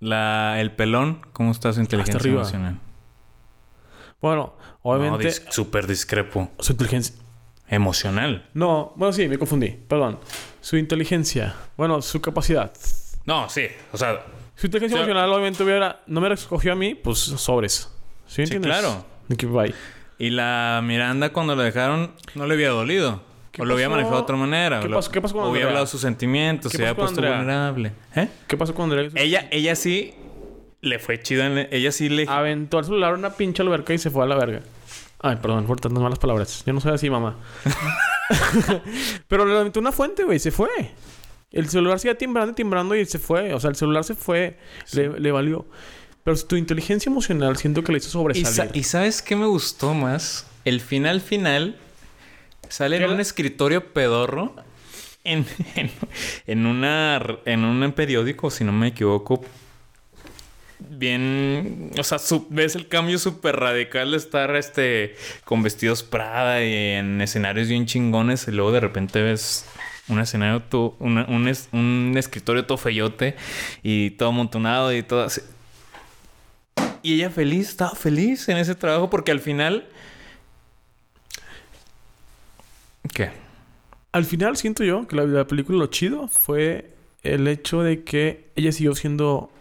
La, el pelón, ¿cómo está su inteligencia emocional? Bueno, No, obviamente dis- súper discrepo. su inteligencia... Emocional. No, bueno, sí, me confundí. Perdón. Su inteligencia. Bueno, su capacidad. No, sí. O sea, Su inteligencia O sea- emocional obviamente hubiera... No me escogió a mí, pues sobres. ¿Sí, claro. Bye. Y la Miranda cuando la dejaron no le había dolido. ¿Qué O lo había manejado de otra manera. ¿Qué lo- pasó- qué pasó con o había Andrea? hablado sus sentimientos. ¿Qué Se había puesto Andrea? vulnerable. ¿Eh? ¿Qué pasó con Andrea? Ella, ella sí le fue chida. ella sí le... Aventó el celular a una pinche alberca y se fue a la verga. Ay, perdón por tantas malas palabras. Yo no soy así, mamá. Pero le aventó una fuente, güey. Se fue. El celular sigue timbrando y timbrando y se fue. O sea, el celular se fue. Le, le valió. Pero tu inteligencia emocional siento que le hizo ¿Y, sa- sobresalir. y sabes qué me gustó más? El final final, Sale en ¿Qué un escritorio pedorro. En, en, en una, en un periódico, si no me equivoco. Bien. O sea, su- ves el cambio súper radical de estar este, con vestidos Prada y en escenarios bien chingones. Y luego de repente ves un escenario, todo, una- un, es- un escritorio todo feyote y todo amontonado y todo así. Y ella feliz, estaba feliz en ese trabajo porque al final. ¿Qué? Al final siento yo que la, la película lo chido fue el hecho de que ella siguió siendo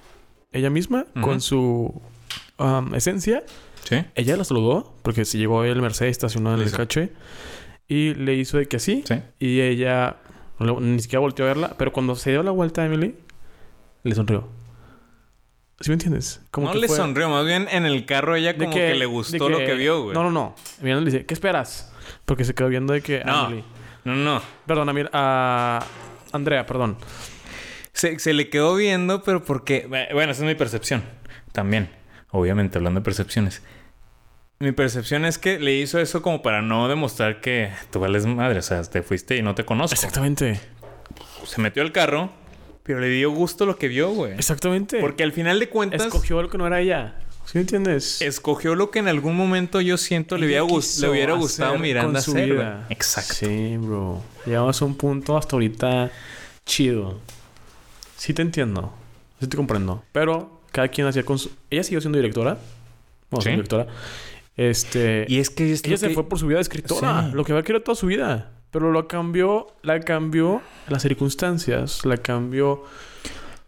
ella misma con su um, esencia. ¿Sí? Ella la saludó porque se llegó el Mercedes estacionado en el cache y le hizo de que sí. Sí. Y ella no- ni siquiera volteó a verla, pero cuando se dio la vuelta a Emily, le sonrió. ¿Sí me entiendes? Como no que le fue- sonrió, más bien en el carro ella como que, le gustó lo que vio, güey. No, no, no. Miranda le dice, ¿qué esperas? Porque se quedó viendo de que No. Emily. No, no. Perdón, a Andrea, perdón. Se, se le quedó viendo, pero porque... Bueno, esa es mi percepción. También. Obviamente, hablando de percepciones. Mi percepción es que le hizo eso como para no demostrar que tú vales madre. O sea, te fuiste y no te conozco. Exactamente. Se metió al carro, pero le dio gusto lo que vio, güey. Exactamente. Porque al final de cuentas... escogió lo que no era ella. ¿Sí me entiendes? Escogió lo que en algún momento yo siento le, hubiera le hubiera gustado Miranda hacer, güey. vida. Exacto. Sí, bro. Llegamos a un punto hasta ahorita chido. Sí te entiendo. Sí te comprendo. Pero cada quien hacía con su... Ella siguió siendo directora. Bueno, Sí. directora. Este... Y es que... es ella se que- fue por su vida de escritora. Sí. Lo que había querido toda su vida. Pero lo cambió... La cambió las circunstancias. La cambió...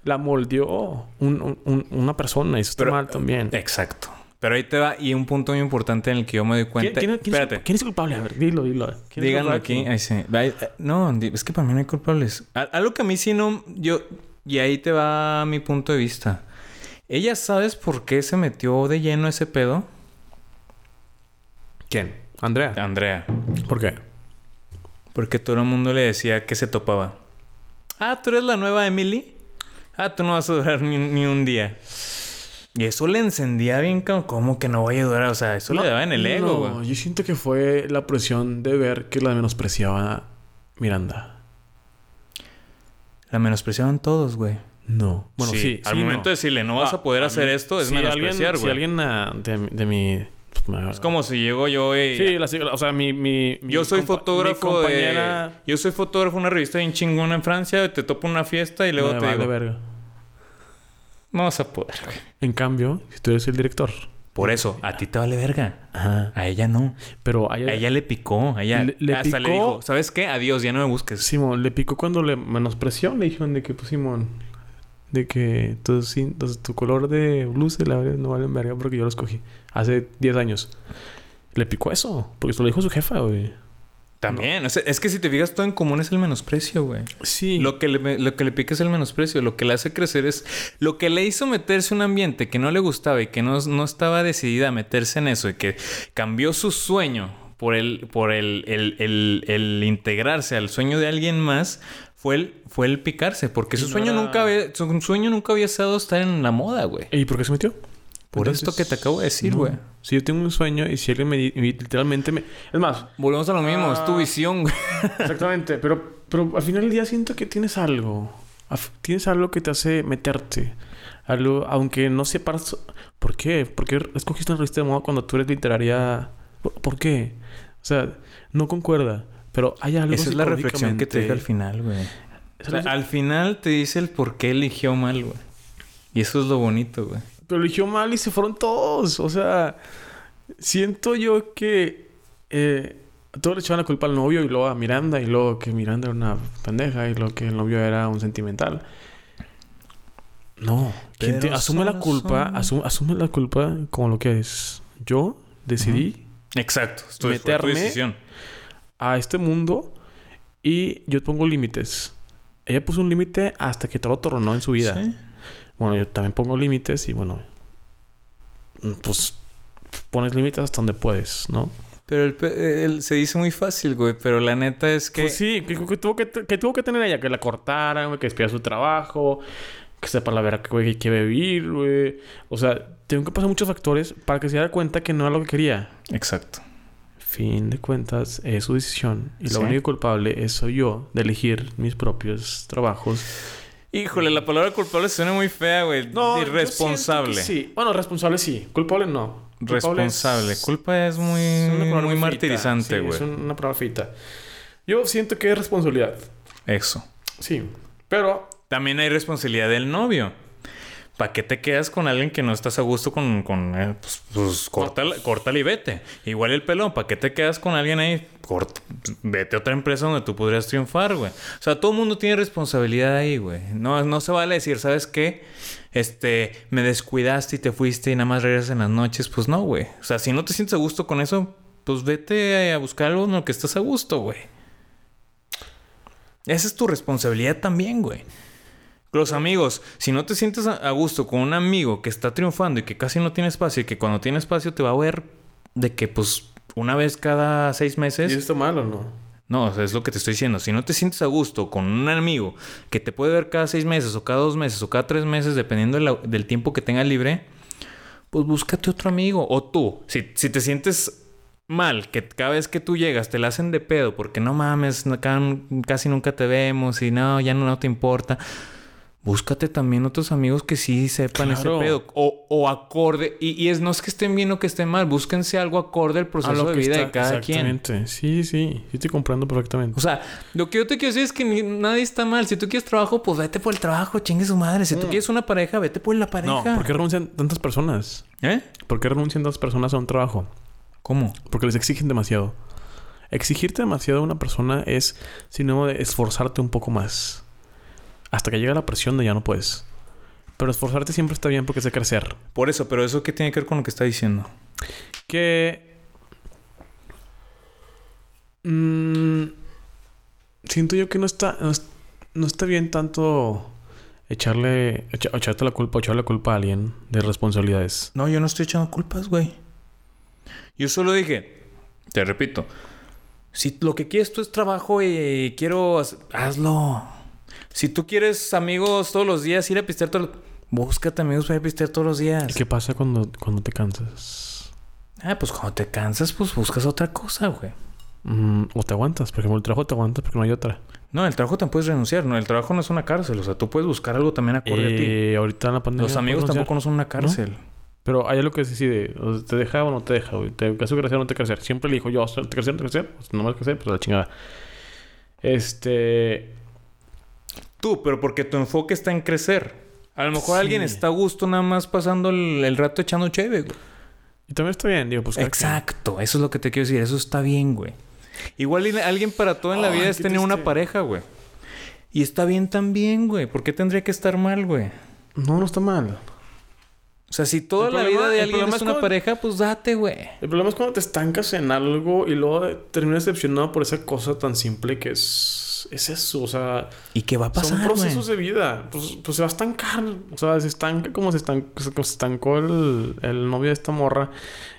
La moldeó un- un- un- una persona. Y eso está Pero- mal también. Exacto. Pero ahí te va. Y un punto muy importante en el que yo me doy ¿Quién, cuenta... quién- quién es, Espérate. quién es culpable? A ver, dilo, dilo. ¿Quién es el Díganlo aquí. Ay, sí. Ay, No, es que para mí no hay culpables. Al- Algo que a mí sí no... Yo... Y ahí te va mi punto de vista. ¿Ella sabes por qué se metió de lleno ese pedo? ¿Quién? Andrea. Andrea. ¿Por qué? Porque todo el mundo le decía que se topaba. Ah, ¿tú eres la nueva Emily? Ah, tú no vas a durar ni, ni un día. Y eso le encendía bien como, ¿cómo que no voy a durar? O sea, eso le daba en el ego, güey. No, yo siento que fue la presión de ver que la menospreciaba Miranda. La menospreciaban todos, güey. No. Bueno, sí. Al sí, momento no. de decirle, no vas Ah, a poder a hacer mí- esto, es menospreciar, güey. Si alguien ah, de, de mi... me- Es como si llego yo y... Sí, la- o sea, mi... mi- mi Yo soy fotógrafo mi compañera... de... Yo soy fotógrafo de una revista bien chingona en Francia. Te topo una fiesta y luego me te vale digo... verga. No vas a poder. En cambio, si tú eres el director... Por eso, a ti te vale verga. Ajá. A ella no. Pero a ella... A ella le picó. A ella Le- le hasta le picó- dijo, ¿sabes qué? Adiós, ya no me busques. Simón, le picó cuando le menospreció. Le dijeron de que, pues, Simón... De que tu, tu, color de blusa la verdad no vale verga porque yo lo escogí. Hace 10 años. Le picó eso. Porque se lo dijo su jefa, güey. También. o sea, es que si te fijas, todo en común es el menosprecio, güey. Sí. Lo que, le, lo que le pica es el menosprecio. Lo que le hace crecer es... Lo que le hizo meterse a un ambiente que no le gustaba y que no, no estaba decidida a meterse en eso y que cambió su sueño por el, por el, el, el- el integrarse al sueño de alguien más fue el, fue el picarse. Porque Y su no sueño era- nunca había... Su sueño nunca había sido estar en la moda, güey. ¿Y por qué se metió? Por Entonces, esto que te acabo de decir, no. güey. Si yo tengo un sueño y si alguien me, literalmente me... Es más, Volvemos a lo mismo. Es tu Ah. visión, güey. exactamente. pero, pero al final del día siento que tienes algo. Tienes algo que te hace meterte. Algo, aunque no sepas... ¿Por qué? ¿Por qué escogiste una revista de moda cuando tú eres literaria? ¿Por, por qué? O sea, no concuerda. Pero hay algo Esa es la reflexión que te deja al final, güey. O sea, al final te dice el por qué eligió mal, güey. Y eso es lo bonito, güey. Pero eligió mal y se fueron todos. O sea, siento yo que eh, todos le echaban la culpa al novio y luego a Miranda y luego que Miranda era una pendeja y luego que el novio era un sentimental. No. Quien Pero te- asume la culpa, asume, asume la culpa como lo que es. Yo decidí Exacto. Esto es- fue tu Meterme- decisión. A este mundo y yo pongo límites. Ella puso un límite hasta que todo tornó en su vida. Sí. Bueno, yo también pongo límites y bueno, pues pones límites hasta donde puedes, ¿no? Pero el, pe- el- se dice muy fácil, güey. Pero la neta es que... Pues sí, que, que tuvo que, que tuvo que tener ella, que la cortaran, güey, que despidiera su trabajo, que sepa la verdad que, que quiere vivir, güey. O sea, tengo que pasar muchos factores para que se diera cuenta que no era lo que quería. Exacto. Fin de cuentas es su decisión. Y Sí. lo único culpable es soy yo de elegir mis propios trabajos. Híjole, la palabra culpable suena muy fea, güey. yo Irresponsable. Sí. Bueno, responsable sí. Culpable no. Culpable Responsable. es- Culpa es muy, es muy martirizante, Sí, güey. Es una palabra feita. Yo siento que es responsabilidad. Eso. Sí. Pero También hay responsabilidad del novio. ¿Para qué te quedas con alguien que no estás a gusto con... con eh, pues, pues, córtala- córtale y vete. Igual el pelón. ¿Para qué te quedas con alguien ahí? Cort- vete a otra empresa donde tú podrías triunfar, güey. O sea, todo el mundo tiene responsabilidad ahí, güey. No, no se vale decir, ¿sabes qué? Este, me descuidaste y te fuiste y nada más regresas en las noches. Pues no, güey. O sea, si no te sientes a gusto con eso, pues vete a buscar algo en lo que estás a gusto, güey. Esa es tu responsabilidad también, güey. Los amigos, si no te sientes a gusto con un amigo que está triunfando y que casi no tiene espacio y que cuando tiene espacio te va a ver de que pues una vez cada seis ¿y meses... eso está mal o no? No, o sea, es lo que te estoy diciendo. Si no te sientes a gusto con un amigo que te puede ver cada seis meses o cada dos meses o cada tres meses, dependiendo de la- del tiempo que tengas libre, pues búscate otro amigo. O tú, si, si te sientes mal, que cada vez que tú llegas te la hacen de pedo porque no mames, no- ca- casi nunca te vemos y no, ya no, no te importa. Búscate también otros amigos que sí sepan Claro. ese pedo. O, o acorde. Y, y es no es que estén bien o que estén mal. Búsquense algo acorde al proceso de vida está- de cada quien. Exactamente. Sí, sí. Sí te comprendo perfectamente. O sea, lo que yo te quiero decir es que ni- nadie está mal. Si tú quieres trabajo, pues vete por el trabajo, chingue su madre. Si tú quieres una pareja, vete por la pareja. no, ¿por qué renuncian tantas personas? ¿Eh? ¿Por qué renuncian tantas personas a un trabajo? ¿Cómo? Porque les exigen demasiado. Exigirte demasiado a una persona es sinónimo de esforzarte un poco más. Hasta que llega la presión de ya no puedes. Pero esforzarte siempre está bien porque es de crecer. Por eso, pero eso qué tiene que ver con lo que está diciendo. Que... mm, siento yo que no está... No, no está bien tanto echarle... echa- echarte la culpa echarle la culpa a alguien de responsabilidades. No, yo no estoy echando culpas, güey. Yo solo dije, te repito, si lo que quieres tú es trabajo y quiero, hazlo. Si tú quieres amigos todos los días, ir a pistear todo, búscate amigos para ir a pistear todos los días. ¿Y qué pasa cuando, cuando te cansas? Ah, pues cuando te cansas, pues buscas otra cosa, güey. Mm, o te aguantas. Por ejemplo, el trabajo te aguantas porque no hay otra. No, el trabajo tampoco puedes renunciar. No, el trabajo no es una cárcel. O sea, tú puedes buscar algo también acorde a ti. Eh, ahorita en la pandemia. Los amigos tampoco no son una cárcel. Pero hay algo que se decide. O sea, ¿Te deja o no te deja? güey. ¿Te hace crecer o no te crecer? Siempre elijo yo. ¿Te crecer o no te crecer? Pues no más crecer, pues la chingada. Este... Tú, pero porque tu enfoque está en crecer. A lo mejor Sí. alguien está a gusto nada más pasando el, el rato echando cheve, güey. Y también está bien, digo, pues... Exacto. Eso es lo que te quiero decir. Eso está bien, güey. Igual alguien para todo en la vida es tener una pareja, güey. Y está bien también, güey. ¿Por qué tendría que estar mal, güey? No, no está mal. O sea, si toda El la problema- vida de alguien es es una cuando- pareja, pues date, güey. El problema es cuando te estancas en algo y luego terminas decepcionado por esa cosa tan simple que es... Es eso, o sea... ¿Y qué va a pasar, Son procesos de vida. Pues, pues se va a estancar. O sea, se estanca como se, estancó el, el novio de esta morra.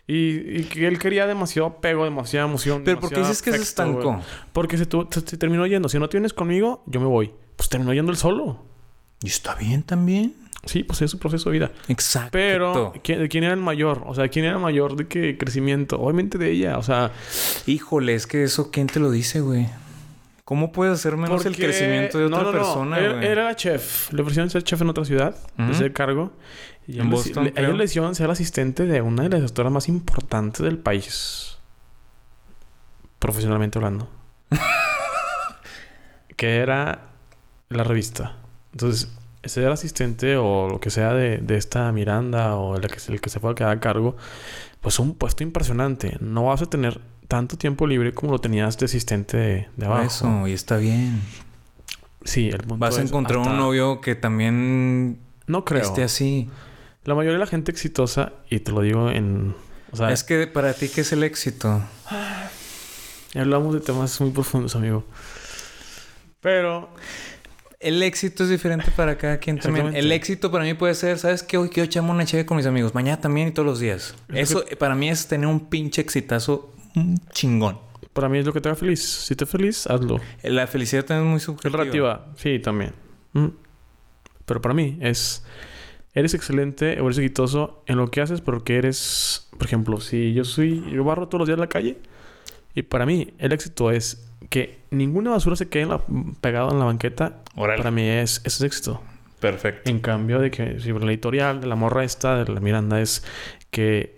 Y, y que él quería demasiado apego, demasiada emoción. Pero ¿por qué dices que se estancó? Porque se, tu- se- se terminó yendo. Si no tienes conmigo, yo me voy. Pues terminó yendo él solo. Y está bien también. Sí, pues es su proceso de vida. Exacto. Pero, ¿quién, de ¿quién era el mayor? O sea, ¿quién era el mayor de qué crecimiento? Obviamente de ella. O sea, Híjole, es que eso, ¿quién te lo dice, güey? ¿Cómo puedes hacer menos el crecimiento de otra no, no. persona, Él-? Era chef. Le ofrecieron ser chef en otra ciudad. Ujú. Ese cargo. Y En le- Boston, le- a creo. él le hicieron ser asistente de una de las doctoras más importantes del país. Profesionalmente hablando. que era la revista. Entonces, ser asistente o lo que sea de, de esta Miranda o el que, se- el que se fue a quedar a cargo, pues es un puesto impresionante. No vas a tener tanto tiempo libre como lo tenías de asistente de, de abajo. Eso, y está bien. Sí, el punto Vas a encontrar hasta- un novio que también No creo. esté así. La mayoría de la gente exitosa, y te lo digo en... O sea, Es que para ti, ¿qué es el éxito? hablamos de temas muy profundos, amigo. Pero... El éxito es diferente para cada quien también. El éxito para mí puede ser, ¿sabes qué? Hoy quiero echarme una chévere con mis amigos. Mañana también y todos los días. Es Eso para mí es tener un pinche exitazo chingón. Para mí es lo que te haga feliz. Si te feliz, hazlo. La felicidad también es muy Es subjetiva. relativa. Sí, también. Mm. Pero para mí es... Eres excelente o eres exitoso en lo que haces porque eres... Por ejemplo, si yo soy... Yo barro todos los días la calle. Y para mí, el éxito es que ninguna basura se quede en la, pegada en la banqueta. Órale. Para mí es, eso es éxito. Perfecto. En cambio de que si la editorial de la morra esta, de la Miranda, es que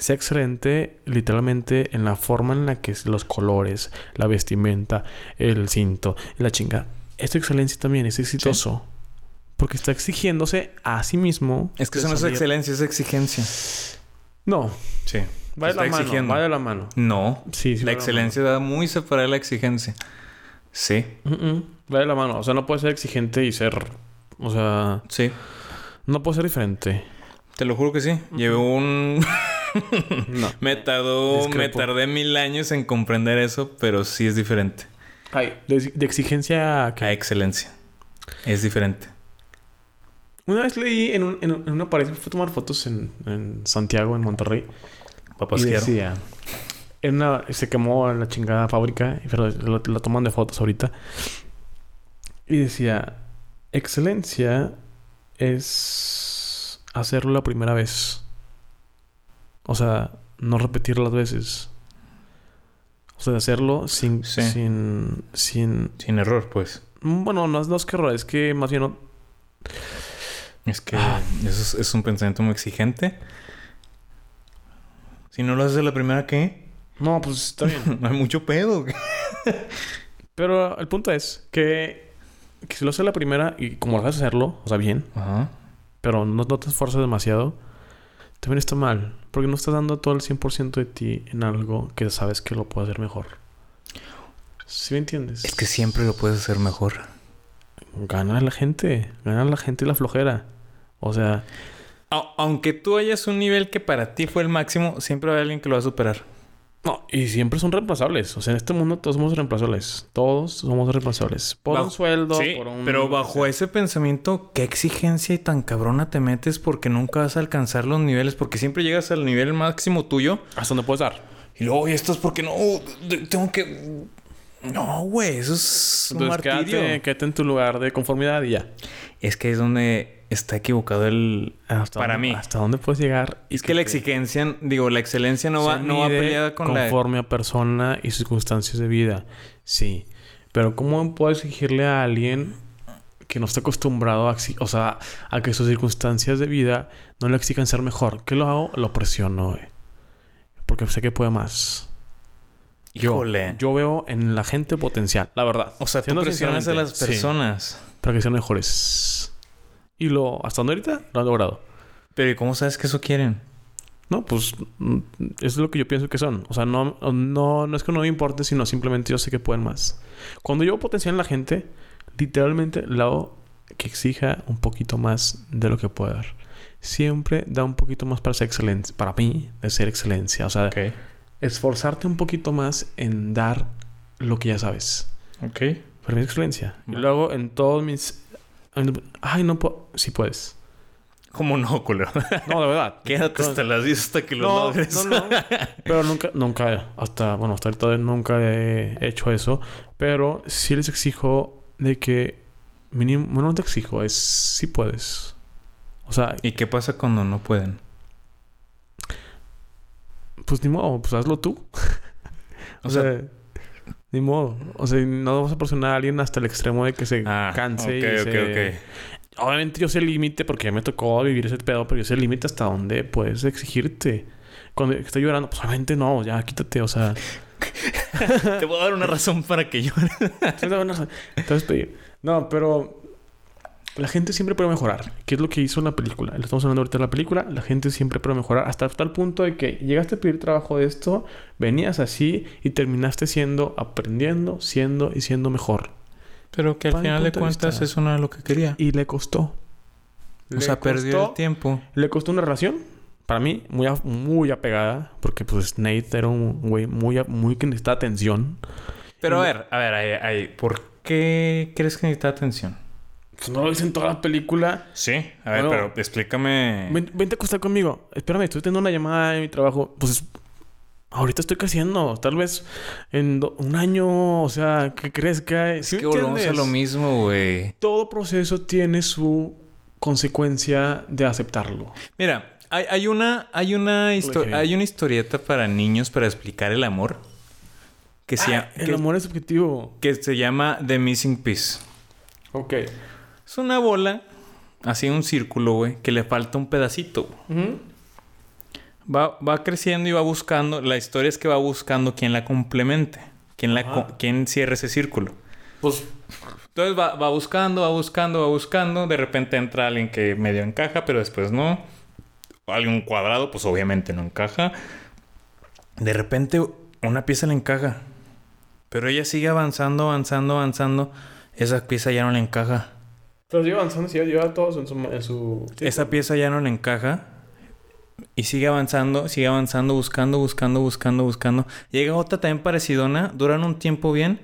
sea excelente literalmente en la forma en la que es los colores, la vestimenta, el cinto, la chinga. Esta excelencia también es exitoso. Porque está exigiéndose a sí mismo. Es que eso no es excelencia, es exigencia. No, Sí. va de la mano. exigiendo. Va de la mano. No. Sí, sí. la excelencia va muy separada de la exigencia. Sí. Va de la mano. O sea, no puede ser exigente y ser. O sea, Sí. no puede ser diferente. Te lo juro que sí. Llevé un... No. me tardó... Me tardé mil años en comprender eso, pero sí es diferente. Ay, de, de exigencia que A excelencia. Es diferente. Una vez leí en, un- en, un- en una pared, fue a tomar fotos en, en Santiago, en Monterrey. Papas y decía, en una, se quemó la chingada fábrica, pero lo, lo toman de fotos ahorita. Y decía, excelencia es hacerlo la primera vez. O sea, no repetir las veces. O sea, hacerlo sin, Sí. sin, sin... Sin error, pues. Bueno, no es, no es que error, es que más bien no- Es que Ah. eso es, es un pensamiento muy exigente. Si no lo haces la primera, ¿qué? No, pues está bien. Hay mucho pedo. Pero el punto es que, que si lo haces la primera y como lo haces hacerlo, o sea, bien, Ajá. pero no, no te esfuerzas demasiado, también está mal. Porque no estás dando todo el 100% de ti en algo que sabes que lo puedes hacer mejor. ¿Sí me entiendes? Es que siempre lo puedes hacer mejor. Gana la gente. Gana la gente la flojera. O sea, aunque tú hayas un nivel que para ti fue el máximo, siempre va a haber alguien que lo va a superar. No, y siempre son reemplazables. O sea, en este mundo todos somos reemplazables. Todos somos reemplazables. Por Bajo- un sueldo, Sí, por un... pero bajo ese pensamiento, ¿qué exigencia y tan cabrona te metes? Porque nunca vas a alcanzar los niveles, porque siempre llegas al nivel máximo tuyo. Hasta donde puedes dar. Y luego, ¿y esto es porque no? Tengo que. No, güey, eso es un Entonces, martirio. quédate, quédate en tu lugar de conformidad y ya. Es que es donde está equivocado el. Hasta Para dónde- mí. ¿Hasta dónde puedes llegar? Es que la exigencia, digo, la excelencia no va, no va peleada con la. conforme a persona y circunstancias de vida. Sí. Pero ¿cómo puedo exigirle a alguien que no está acostumbrado a, o sea, a que sus circunstancias de vida no le exijan ser mejor? ¿Qué lo hago? Lo presiono, güey. Porque sé que puede más. Yo, Híjole. yo veo en la gente potencial, la verdad. O sea, tú presionas a las sí. personas. para que sean mejores. Y lo, hasta donde ahorita lo han logrado. Pero ¿y cómo sabes que eso quieren? No, pues mm, es lo que yo pienso que son. O sea, no, no, no es que no me importe, sino simplemente yo sé que pueden más. Cuando yo veo potencial en la gente, literalmente le hago que exija un poquito más de lo que puede dar. Siempre da un poquito más para ser excelencia. Para mí, de ser excelencia. O sea, Ok. esforzarte un poquito más en dar lo que ya sabes. Ok. Para mí es excelencia. Y Va. luego en todos mis... Ay, no puedo... Sí puedes. ¿Cómo no, culero? No, de verdad. Quédate hasta las 10 hasta que lo no, logres. no, no. Pero nunca, nunca, hasta, bueno, hasta ahorita nunca he hecho eso. Pero sí les exijo de que, mínimo, bueno, no te exijo, es si puedes. O sea, ¿Y qué pasa cuando no pueden? pues ni modo, pues hazlo tú. O sea, ni modo. O sea, no vamos a presionar a alguien hasta el extremo de que se Ah, canse ok, y ok, se... ok. Obviamente yo sé el límite porque ya me tocó vivir ese pedo, pero yo sé el límite hasta dónde puedes exigirte. Cuando estoy llorando, pues obviamente no, ya quítate, o sea... Te voy a dar una razón para que llores. Te voy a despedir. No, pero la gente siempre puede mejorar. ¿Qué es lo que hizo en la película? Lo estamos hablando ahorita de la película. La gente siempre puede mejorar hasta tal punto de que llegaste a pedir trabajo de esto, venías así y terminaste siendo, aprendiendo, siendo y siendo mejor. Pero que al Para final de cuentas eso no era lo que quería. Y le costó. O sea, perdió el tiempo. Le costó una relación. Para mí, muy, a- muy apegada. Porque, pues, Nate era un güey muy, muy que necesitaba atención. Pero a ver, a ver, ahí, ahí, ¿por qué crees que necesita atención? Pues no lo dicen toda la película. Sí, a ver, Bueno, pero explícame. Ven- vente a acostar conmigo. Espérame, estoy teniendo una llamada en mi trabajo. Pues ahorita estoy creciendo. Tal vez en do- un año, o sea, que crezca. Es ¿Sí me que volvemos a lo mismo, güey. Todo proceso tiene su consecuencia de aceptarlo. Mira, hay, hay una, hay una hay una historieta para niños para explicar el amor. que se, Ah, llama- el que- amor es subjetivo. que se llama The Missing Piece. Ok. Es una bola, así un círculo, güey, que le falta un pedacito. Va, va creciendo y va buscando. La historia es que va buscando quién la complemente. Quién, la, cierre ese círculo. Pues Entonces va, va buscando, va buscando, va buscando. De repente entra alguien que medio encaja, pero después no. Alguien cuadrado, pues obviamente no encaja. De repente una pieza le encaja. Pero ella sigue avanzando, avanzando, avanzando. Esa pieza ya no le encaja. Pero sigue avanzando, sigue lleva todos en su... En su... Esa pieza ya no le encaja. Y sigue avanzando, sigue avanzando, buscando, buscando, buscando, buscando. Llega otra también parecidona, duran un tiempo bien.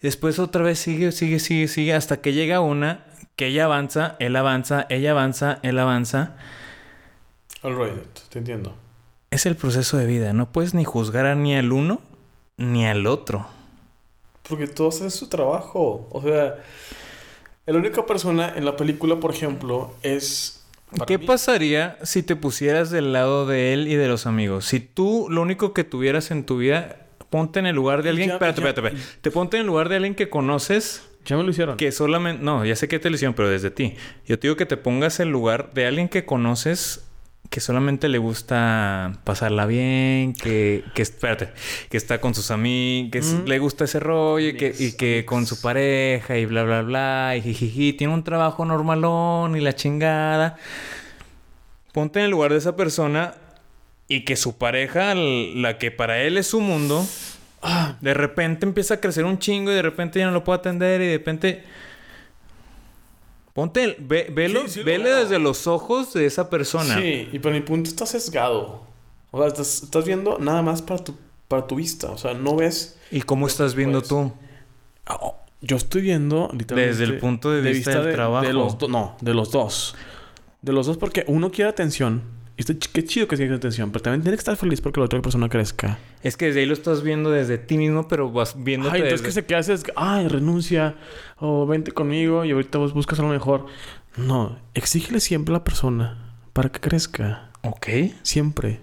Y después otra vez sigue, sigue, sigue, sigue, hasta que llega una que ella avanza, él avanza, ella avanza, él avanza. Alright, te entiendo. Es el proceso de vida. No puedes ni juzgar a ni al uno ni al otro. Porque todos hacen su trabajo. O sea, la única persona en la película, por ejemplo, es... ¿Qué mí- pasaría si te pusieras del lado de él y de los amigos? Si tú lo único que tuvieras en tu vida, ponte en el lugar de alguien. Ya- espérate, ya- espérate, espérate. Te ponte en el lugar de alguien que conoces, Ya me lo hicieron. que solamente. No, ya sé que te lo hicieron, pero desde ti. Yo te digo que te pongas en el lugar de alguien que conoces que solamente le gusta pasarla bien, que, que espérate, que está con sus amigos, que Mm. le gusta ese rollo y que, y que con su pareja y bla, bla, bla, y jijiji, tiene un trabajo normalón y la chingada. Ponte en el lugar de esa persona y que su pareja, la que para él es su mundo, de repente empieza a crecer un chingo y de repente ya no lo puede atender y de repente... Ponte, ve, velo, Sí, vele desde los ojos de esa persona. Sí, y pero mi punto está sesgado. O sea, estás, estás viendo nada más para tu, para tu vista. O sea, no ves... ¿Y cómo estás viendo Pues, tú? Ah, oh, Yo estoy viendo literalmente... Desde el punto de vista del trabajo. De los do- no, de los dos. De los dos porque uno quiere atención. Y está qué chido que quiere atención. Pero también tiene que estar feliz porque la otra persona crezca. Es que desde ahí lo estás viendo desde ti mismo, pero vas viéndote Ay, entonces desde... que se queda es... Ay, renuncia. O vente conmigo y ahorita vos buscas algo mejor. No. Exígele siempre a la persona para que crezca. Ok. Siempre.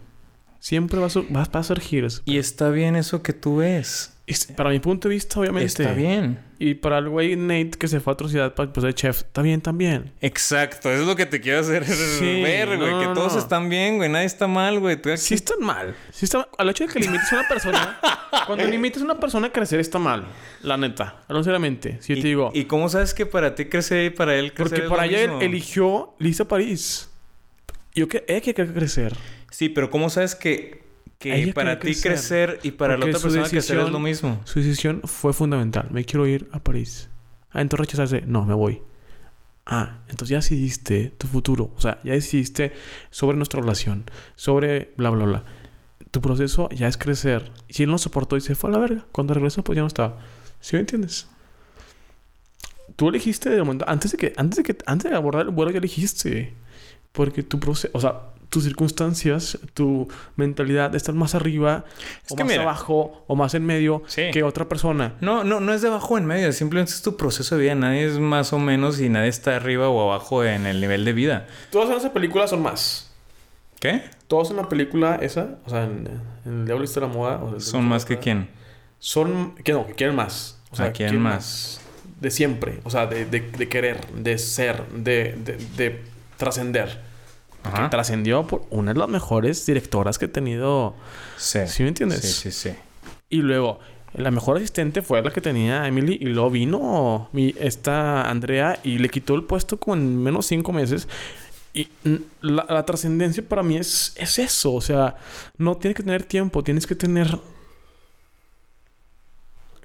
Siempre va a, sur- va a surgir. Y está bien eso que tú ves. Es- Para mi punto de vista, obviamente. Está bien. Y para el güey Nate que se fue a otra ciudad para pues, ser chef, está bien también. Exacto, eso es lo que te quiero hacer Sí, ver, güey. no, que no, todos no. están bien, güey. Nadie está mal, güey. Aquí- Sí están mal. Sí está Al hecho de que limites a una persona... cuando limites a una persona a crecer está mal. La neta. Sinceramente. Si yo ¿Y, te digo... ¿Y cómo sabes que para ti crecer y para él crecer porque es para lo ella él mismo? eligió Lisa París. Yo que ella que crecer. Sí, pero ¿cómo sabes que, que para ti crecer. crecer y para Porque la otra persona crecer es lo mismo? Su decisión fue fundamental. Me quiero ir a París. Ah, entonces rechazarse. No, me voy. Ah, entonces ya decidiste tu futuro. O sea, ya decidiste sobre nuestra relación. Sobre bla, bla, bla. Tu proceso ya es crecer. Si él no soportó y se fue a la verga, cuando regresó, pues ya no estaba. ¿Sí me entiendes? Tú elegiste de momento, antes de que, antes de que, antes de abordar el vuelo, ya elegiste. Porque tu proceso, o sea, tus circunstancias, tu mentalidad están más arriba, Es o que más mira. abajo, o más en medio Sí. que otra persona. No, no, no es de abajo en medio. Simplemente es tu proceso de vida. Nadie es más o menos y nadie está arriba o abajo en el nivel de vida. Todas en esa película son más. ¿Qué? Todos en la película esa, o sea, en, en El Diablo Viste la Moda. o Son más que quién. Son, que no, que quieren más. O sea, Ah, quieren De siempre. O sea, de, de, de querer, de ser, de, de, de Que trascendió por una de las mejores directoras que he tenido. Sí. ¿Sí me entiendes? Sí, sí, sí. Y luego, la mejor asistente fue la que tenía Emily. Y luego vino mi, esta Andrea y le quitó el puesto como en menos cinco meses. Y la, la trascendencia para mí es, es eso. O sea, no tienes que tener tiempo, tienes que tener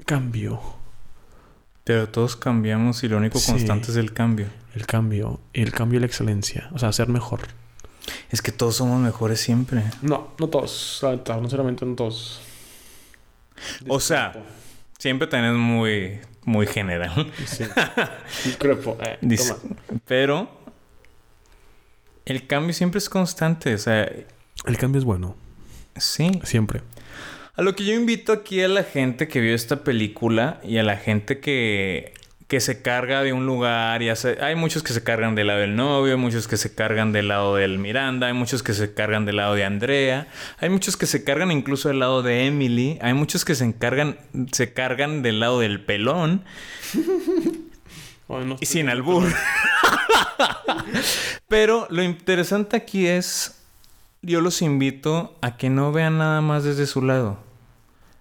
cambio. Pero todos cambiamos y lo único Sí. constante es el cambio. El cambio. Y el cambio y la excelencia. O sea, ser mejor. Es que todos somos mejores siempre. No, no todos. No solamente no todos. O sea, siempre tenés muy, muy general. Sí. Discrepo. Eh, Dis- toma. Pero el cambio siempre es constante. O sea, El cambio es bueno. sí. Siempre. A lo que yo invito aquí a la gente que vio esta película y a la gente que, que se carga de un lugar y hace... Hay muchos que se cargan del lado del novio, hay muchos que se cargan del lado del Miranda, hay muchos que se cargan del lado de Andrea, hay muchos que se cargan incluso del lado de Emily, hay muchos que se encargan, se cargan del lado del pelón. y sin albur. Pero lo interesante aquí es, yo los invito a que no vean nada más desde su lado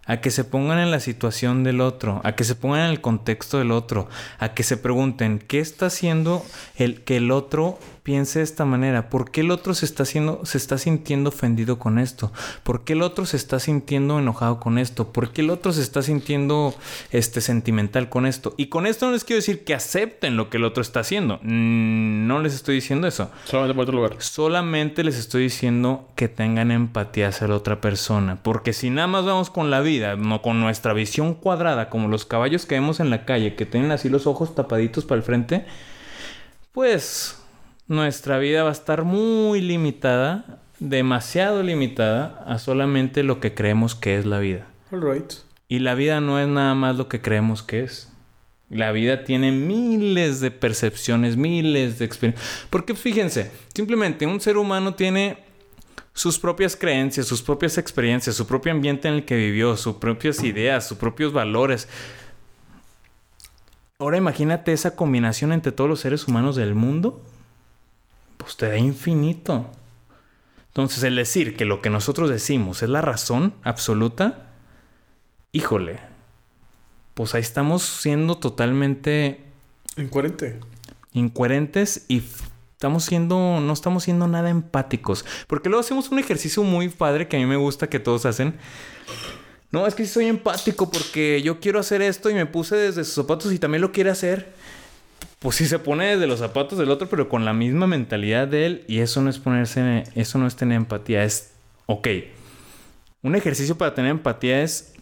a que se pongan en la situación del otro, a que se pongan en el contexto del otro, a que se pregunten qué está haciendo el que el otro piense de esta manera, por qué el otro se está haciendo se está sintiendo ofendido con esto, por qué el otro se está sintiendo enojado con esto, por qué el otro se está sintiendo este sentimental con esto. Y con esto no les quiero decir que acepten lo que el otro está haciendo. Mm, no les estoy diciendo eso. Solamente por otro lugar. Solamente les estoy diciendo que tengan empatía hacia la otra persona, porque si nada más vamos con la vida no con nuestra visión cuadrada, como los caballos que vemos en la calle, que tienen así los ojos tapaditos para el frente, pues nuestra vida va a estar muy limitada, demasiado limitada a solamente lo que creemos que es la vida. Y la vida no es nada más lo que creemos que es. La vida tiene miles de percepciones, miles de experiencias. Porque fíjense, simplemente un ser humano tiene sus propias creencias, sus propias experiencias, su propio ambiente en el que vivió, sus propias ideas, sus propios valores. Ahora imagínate esa combinación entre todos los seres humanos del mundo. Pues te da infinito. Entonces el decir que lo que nosotros decimos es la razón absoluta, híjole, pues ahí estamos siendo totalmente... Incoherente. Incoherentes y estamos siendo, no estamos siendo nada empáticos. Porque luego hacemos un ejercicio muy padre que a mí me gusta que todos hacen. No, es que soy empático porque yo quiero hacer esto y me puse desde sus zapatos y también lo quiere hacer. Pues sí se pone desde los zapatos del otro, pero con la misma mentalidad de él. Y eso no es ponerse, eso no es tener empatía. Es, ok. Un ejercicio para tener empatía es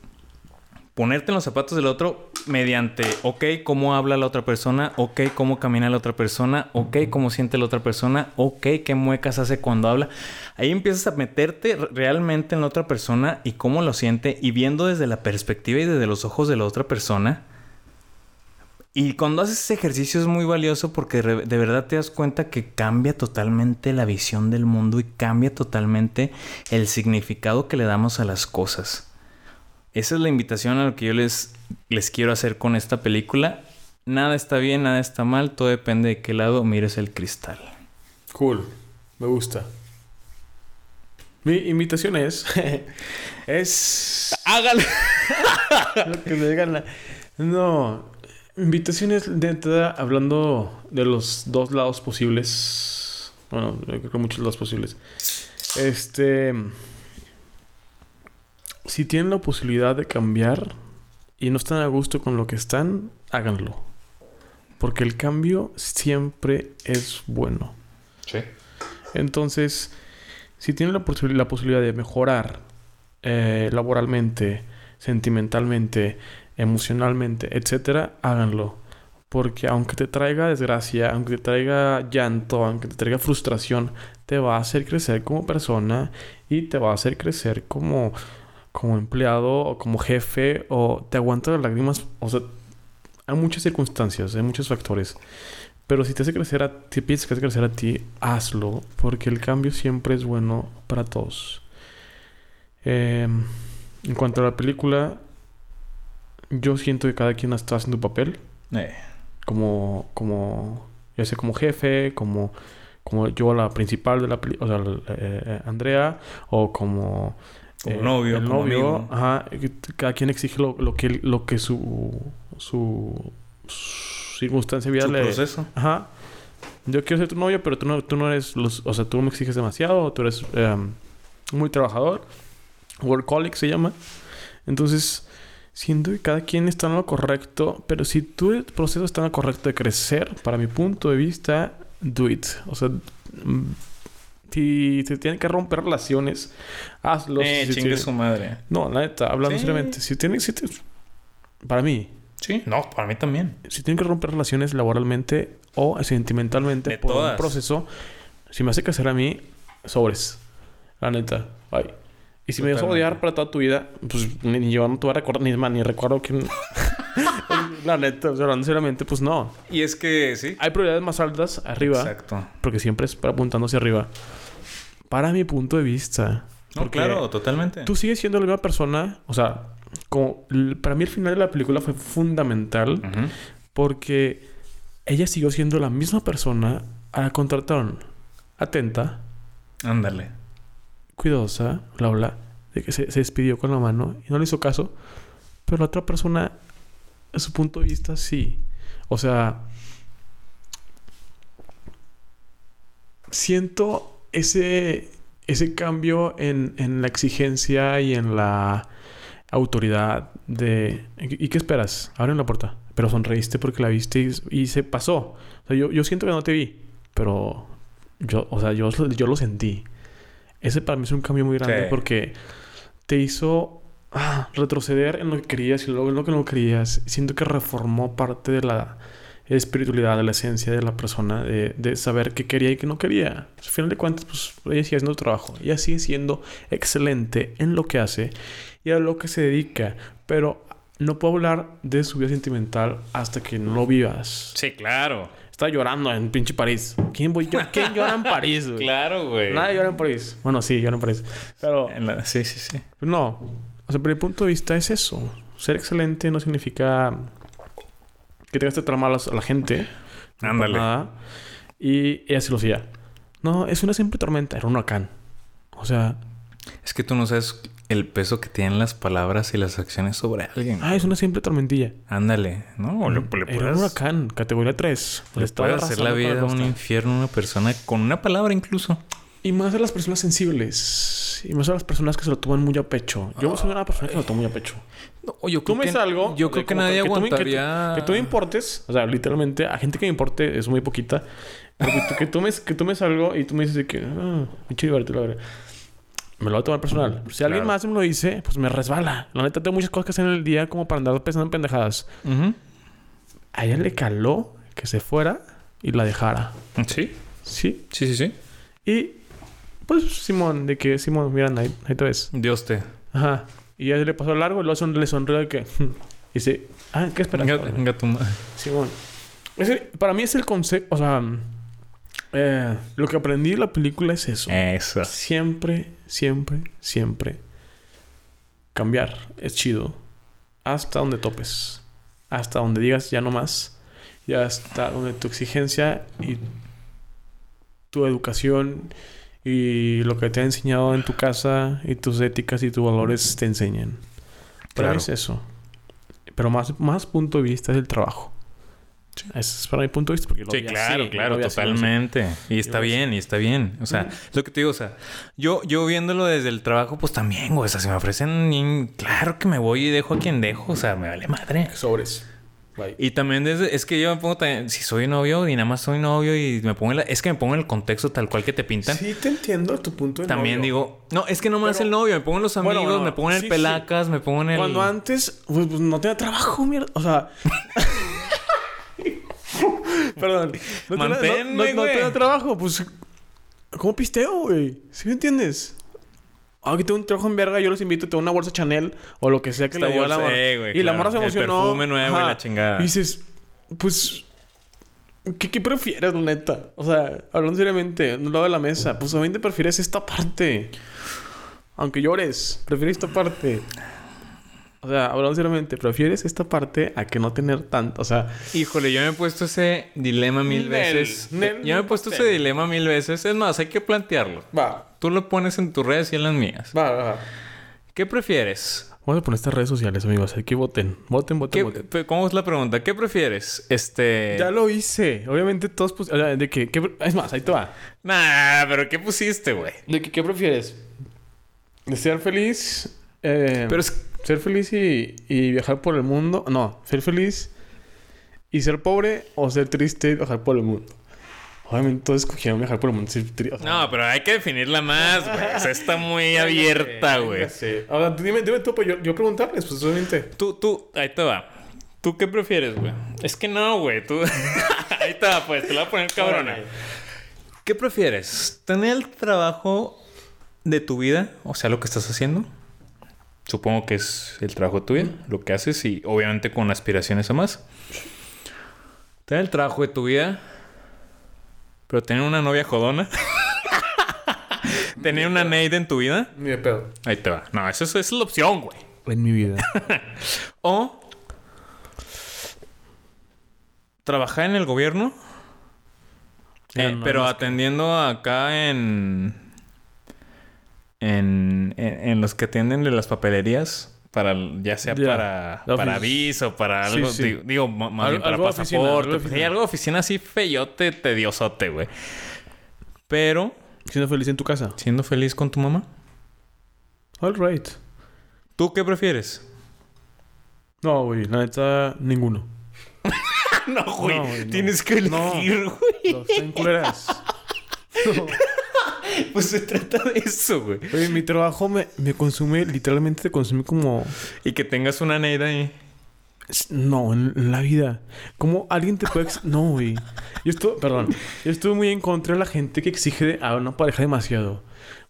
ponerte en los zapatos del otro mediante, ok, cómo habla la otra persona, ok, cómo camina la otra persona, ok, cómo siente la otra persona, ok, qué muecas hace cuando habla. Ahí empiezas a meterte realmente en la otra persona y cómo lo siente y viendo desde la perspectiva y desde los ojos de la otra persona. Y cuando haces ese ejercicio es muy valioso porque de verdad te das cuenta que cambia totalmente la visión del mundo y cambia totalmente el significado que le damos a las cosas. Esa es la invitación a lo que yo les, les quiero hacer con esta película. Nada está bien, nada está mal, todo depende de qué lado mires el cristal. Cool, me gusta. Mi invitación es. es. Hágalo. lo que me digan la... No. Invitación es de entrada hablando de los dos lados posibles. Bueno, creo que muchos lados posibles. Este si tienen la posibilidad de cambiar y no están a gusto con lo que están, háganlo. Porque el cambio siempre es bueno. Sí. Entonces, si tienen la, la posibilidad de mejorar eh, laboralmente, sentimentalmente, emocionalmente, etcétera, háganlo. Porque aunque te traiga desgracia, aunque te traiga llanto, aunque te traiga frustración, te va a hacer crecer como persona y te va a hacer crecer como como empleado o como jefe o te aguanta las lágrimas. O sea, hay muchas circunstancias, hay muchos factores. Pero si te hace crecer a ti, piensas que hace crecer a ti, hazlo, porque el cambio siempre es bueno para todos. Em, en cuanto a la película, yo siento que cada quien está haciendo papel. Eh. Como, como, ya sea como jefe, como, como yo la principal de la película, o sea, eh, Andrea, o como como novio, el novio, ajá, cada quien exige lo, lo, que lo que su su, circunstancia vital su proceso. Ajá. Yo quiero ser tu novio, pero tú no, tú no eres los, o sea, tú me exiges demasiado, tú eres em, muy trabajador. Workaholic se llama. Entonces, siento que cada quien está en lo correcto, pero si tu proceso está en lo correcto de crecer, para mi punto de vista, do it. O sea, si se tienen que romper relaciones, hazlo. Eh, si chingue su madre. No, la neta, hablando seriamente. Si tienen... Si Para mí. Sí, no, para mí también. Si tienen que romper relaciones laboralmente o sentimentalmente por un proceso, si me hace crecer a mí, sobres. La neta. Bye. Y si me vas a odiar para toda tu vida, pues ni yo no te voy a recordar, ni más, ni recuerdo que... La neta, hablando seriamente, pues no. Y es que sí. Hay prioridades más altas arriba. Exacto. Porque siempre es para apuntando hacia arriba. Para mi punto de vista. No, claro, totalmente. Tú sigues siendo la misma persona. O sea, como para mí el final de la película fue fundamental. Porque ella siguió siendo la misma persona a la contrataron. Atenta, Ándale. Cuidadosa, bla, bla. De que se, se despidió con la mano y no le hizo caso. Pero la otra persona, a su punto de vista, sí. O sea, siento ese, ese cambio en, en la exigencia y en la autoridad de... ¿Y qué esperas? Abren la puerta. Pero sonreíste porque la viste y, se pasó. O sea, yo, yo siento que no te vi, pero yo, o sea, yo, yo lo sentí. Ese para mí es un cambio muy grande Sí. porque te hizo ah, retroceder en lo que querías y luego en lo que no querías. Siento que reformó parte de la espiritualidad, de la esencia de la persona, de, de saber qué quería y qué no quería. Al final de cuentas, pues ella sigue haciendo su trabajo. Ella sigue siendo excelente en lo que hace y a lo que se dedica. Pero no puedo hablar de su vida sentimental hasta que no lo vivas. Sí, claro. Está llorando en pinche París. ¿Quién, voy yo? ¿Quién llora en París, güey? Claro, güey. Nadie llora en París. Bueno, sí, llora en París. Pero En la- Sí, sí, sí. no. O sea, pero mi punto de vista es eso. Ser excelente no significa que tengas que tratar mal a la gente. No Ándale. nada. Y ella sí lo hacía. No, es una simple tormenta. Era un huracán. O sea, Es que tú no sabes el peso que tienen las palabras y las acciones sobre alguien. ah, es una simple tormentilla. Ándale. No, o le, le Era un huracán, categoría 3. le puedes hacer la vida un infierno a una persona con una palabra incluso. Y más a las personas sensibles. Y más a las personas que se lo toman muy a pecho. Yo soy una persona que se lo tomo muy a pecho. No, yo Tú me dices algo. Yo creo que nadie me- que tú- aguantaría. Que, tú me importes. O sea, literalmente, a gente que me importe es muy poquita. Pero que, tú- que tú me, que tú me algo y tú me dices que. Ah, pinche divertido, la verdad. Me lo voy a tomar personal. Si alguien Claro. más me lo dice, pues me resbala. La neta, tengo muchas cosas que hacer en el día como para andar pensando en pendejadas. Ujú. A ella le caló que se fuera y la dejara. Sí, Sí. sí, sí, sí. Y pues Simón, de que Simón, mira, ahí, ahí te ves. Dios te. Ajá. Y ya le pasó largo y luego son- le sonrió de que. Y dice, ah, ¿qué esperas? Venga, cabrón?" venga tu. Simón. Ese- para mí es el concepto, o sea, eh, lo que aprendí de la película es eso. Eso. Siempre, siempre, siempre cambiar es chido. Hasta donde topes. Hasta donde digas ya no más. Y hasta donde tu exigencia y tu educación y lo que te ha enseñado en tu casa y tus éticas y tus valores te enseñan. Claro. es eso. Pero más, más punto de vista es el trabajo. Ese es para mi punto de vista. Porque lo Sí, vi claro, así, claro, lo así, totalmente. Y está bien, y está bien. O sea, es lo que te digo, o sea, yo, yo viéndolo desde el trabajo, pues también, güey. O sea, si me ofrecen, claro que me voy y dejo a quien dejo. O sea, me vale madre. Sobres. Bye. Y también desde, es que yo me pongo también, si soy novio y nada más soy novio y me pongo en la, es que me pongo en el contexto tal cual que te pintan. Sí, te entiendo tu punto de También novio. digo, no, es que no más Pero- el novio, me pongo en los amigos, Bueno, me pongo en el sí, sí. pelacas, me pongo en el. Cuando antes, pues, pues, no tenía trabajo, mierda. O sea. Perdón. No Manténme, no, no- no güey. tenía trabajo, pues. ¿Cómo pisteo, güey? ¿Sí me entiendes? Ah, que tengo un trabajo en verga, yo los invito, tengo una bolsa Chanel o lo que sea que Esta le dio a la morra. eh, güey, y la morra se El emocionó. perfume nuevo y la chingada. Y dices, pues. ¿Qué, qué prefieres, neta? O sea, hablando seriamente, en un lado de la mesa, pues obviamente prefieres esta parte. Aunque llores, prefieres esta parte. O sea, hablando seriamente, prefieres esta parte a que no tener tanto. O sea, Híjole, yo me he puesto ese dilema mil Nel, veces. Nel, yo me he puesto Nel. ese dilema mil veces. Es más, hay que plantearlo. va, Tú lo pones en tus redes y en las mías. va, va. ¿Qué prefieres? Vamos a poner estas redes sociales, amigos. Aquí voten. Voten, voten, ¿Qué- voten. ¿Cómo es la pregunta? ¿Qué prefieres? Este. Ya lo hice. Obviamente todos... O sea, de que, que- Es más, ahí te va. Nah, pero ¿qué pusiste, güey? De que, ¿qué prefieres? ¿De ser feliz? eh, Pero es. ¿Ser feliz y, y viajar por el mundo? No, ser feliz y ser pobre o ser triste y viajar por el mundo. Obviamente todos escogieron viajar por el mundo. ser tri- o sea, No, pero hay que definirla más, güey. O sea, está muy abierta, güey. Sí. Ahora, dime, dime tú, pues yo, yo preguntarles, pues obviamente. Tú, tú, ahí te va. ¿Tú qué prefieres, güey? Es que no, güey. Tú. ahí te va, pues. Te la voy a poner cabrona. ¿Qué prefieres? ¿Tener el trabajo de tu vida? O sea, lo que estás haciendo. Supongo que es el trabajo de tu vida, lo que haces y obviamente con aspiraciones a más. Tener el trabajo de tu vida, pero tener una novia jodona. tener una Neide en tu vida. Ni de pedo. Ahí te va. No, esa es, esa es la opción, güey. En mi vida. O trabajar en el gobierno, eh, pero atendiendo acá en, en, en, en los que atienden de las papelerías. Para, ya sea para, La para aviso, para algo, sí. digo, digo, ma- más Al- bien para algo de oficina, pasaporte. algo oficina. algo de oficina así feyote, tediosote, güey. Pero, Siendo feliz en tu casa. siendo feliz con tu mamá. All right. ¿Tú qué prefieres? No, güey. La neta, ninguno. no, güey. No, güey, no. Tienes que No. elegir, güey. Los. No. Pues se trata de eso, güey. Oye, mi trabajo me, me consume, literalmente te consume como... Y que tengas una neida ahí. No, en, la vida. ¿Cómo alguien te puede... ex- No, güey. Yo estoy... Perdón. Yo estuve muy en contra de la gente que exige a una pareja demasiado.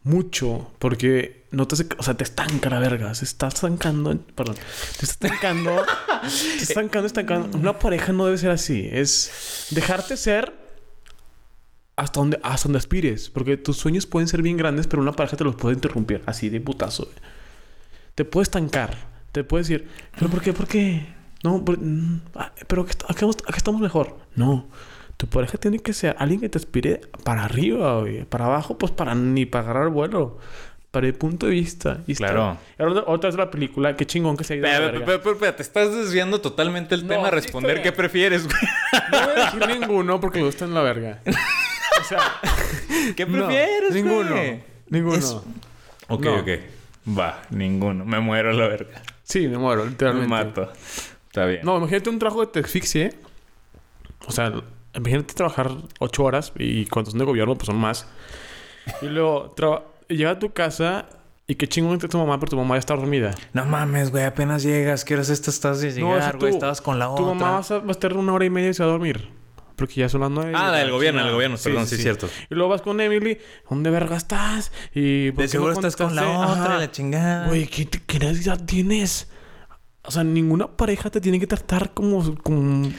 Mucho. Porque no te hace... O sea, te estanca la verga. Se está estancando... Perdón. Te está estancando... te está estancando, estancando. Una pareja no debe ser así. Es dejarte ser hasta donde, hasta donde aspires. Porque tus sueños pueden ser bien grandes, pero una pareja te los puede interrumpir. Así de putazo. güey. Te puede estancar. Te puede decir, ¿pero por qué? ¿Por qué? No, mm, ah, pero acá, acá estamos- mejor. No. Tu pareja tiene que ser alguien que te aspire para arriba, güey. Para abajo, pues para ni para agarrar vuelo. Para el punto de vista. Y Claro. Ahora otra vez la película. Qué chingón que se ha ido Pero, pero, pero, pero, te estás desviando totalmente el No, tema responder qué prefieres, güey. No voy a decir ninguno porque lo está en la verga. O sea... ¿Qué no, prefieres, güey? Ninguno. Ninguno. Es- Ok, No. ok. Va, ninguno. Me muero a la verga. Sí, me muero, Me literalmente. mato. Está bien. No, imagínate un trabajo que te asfixie. O sea, imagínate trabajar ocho horas y cuando son de gobierno, pues son más. Y luego llega a tu casa y qué chingón está tu mamá, pero tu mamá ya está dormida. No mames, güey. Apenas llegas. ¿Qué horas estás de No, llegar, güey? tú- Estabas con la Tu otra. mamá a, estar- va a estar una hora y media y se va a dormir. Porque ya son las nueve. Ah, del gobierno, del gobierno. Perdón, sí, es cierto. Y luego vas con Emily. ¿Dónde verga estás? Y ¿por De seguro no estás con la otra, Ajá. la chingada. Güey, ¿qué, qué necesidad tienes? O sea, ninguna pareja te tiene que tratar como... como...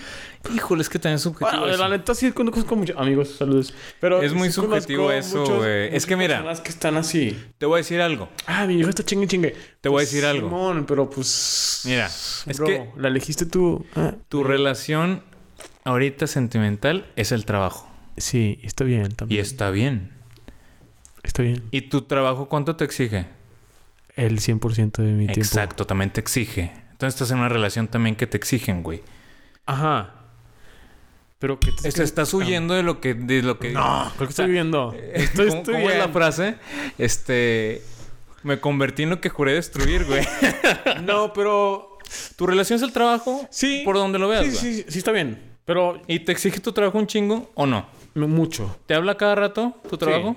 Híjole, es que también es subjetivo. Bueno, eso. la neta sí conozco con muchos amigos, saludos. Pero Es muy sí subjetivo eso, güey. Es que mira. personas que están así. Te voy a decir algo. Ah, mi hijo está chingue chingue. Te voy a Pues, decir algo. Simón, pero pues. Mira, es bro, que- La elegiste tú. Ah, Tu relación ahorita sentimental es el trabajo. sí, está bien Y también. está bien. Está bien. ¿Y tu trabajo cuánto te exige? El 100% de mi tiempo. Exacto, también te exige. Entonces estás en una relación también que te exigen, güey. Ajá. Pero que te estás huyendo de lo que... De lo que No, creo que estoy viviendo. Estoy, ¿Cómo, estoy cómo es la frase? Este... Me convertí en lo que juré destruir, güey. No, pero. ¿Tu relación es el trabajo? Sí. Por donde lo veas, Sí, güey. sí, sí, sí, está bien. Pero ¿Y te exige tu trabajo un chingo o no? mucho. ¿Te habla cada rato tu trabajo?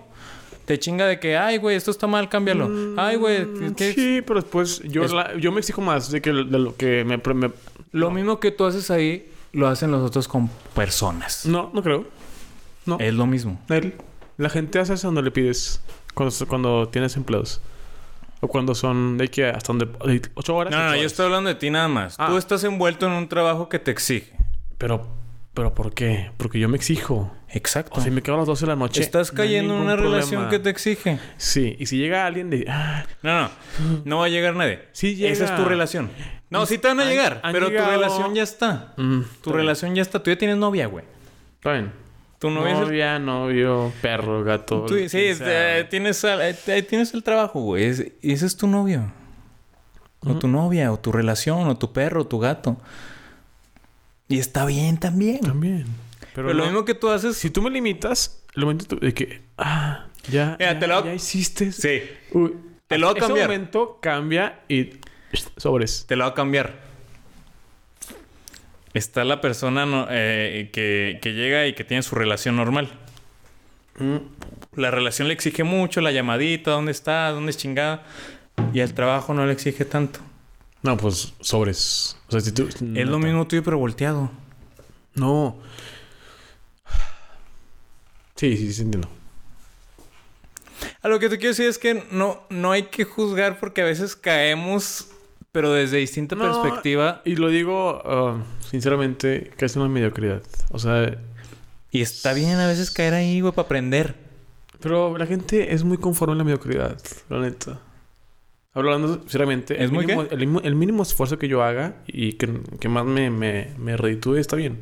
Te chinga de que, ay, güey, esto está mal, cámbialo. Ay, güey, ¿qué- Mm, Sí, pero después yo, Es- la- yo me exijo más de, que, de lo que me, me- Lo mismo que tú haces ahí, lo hacen los otros con personas. No, no creo. No. Es lo mismo. Él- la gente hace eso cuando le pides. Cuando, cuando tienes empleos. O cuando son de que hasta donde. de ocho horas. No, no, yo estoy hablando de ti nada más. Ah. Tú estás envuelto en un trabajo que te exige. Pero, pero ¿por qué? Porque yo me exijo. Exacto. O sea, me quedo a las 12 de la noche. estás no cayendo en una relación que te exige. Sí, y si llega alguien de. Ah, No, no. No va a llegar nadie. Sí llega. Esa es tu relación. No, sí te van a Han- llegar. han pero llegado- tu relación ya está. mm, Tu está relación ya está. Tú ya tienes novia, güey. Está bien. Tu novia el- Novia, novio, perro, gato. Tú- sí, eh, tienes, al- eh, tienes el trabajo, güey. Ese es tu novio. O tu novia, o tu relación, o tu perro, o tu gato. Y está bien también. También. Pero, Pero, lo no- mismo que tú haces. Si tú me limitas, el momento de que. Ah, ya. Mira, ya, te lo- ya hiciste. Sí. Uy, Te lo voy a ese cambiar. momento cambia y. Sobres. Te lo va a cambiar. Está la persona no- eh, que, que llega y que tiene su relación normal. Mm. La relación le exige mucho, la llamadita, dónde está, dónde es chingada. Y el trabajo no le exige tanto. No, pues sobres. O sea, si tú. Es lo mismo tuyo, pero volteado. No. Sí, sí, sí, entiendo. A A lo que te quiero decir es que no, no hay que juzgar porque a veces caemos, pero desde distinta No, perspectiva. Y lo digo ah, sinceramente, que es una mediocridad. O sea, Y está bien a veces caer ahí, güey, para aprender. pero la gente es muy conforme en la mediocridad, la neta. Hablando sinceramente, ¿Es el, muy mínimo, el, el mínimo esfuerzo que yo haga y que, que más me, me, me reditúe está bien.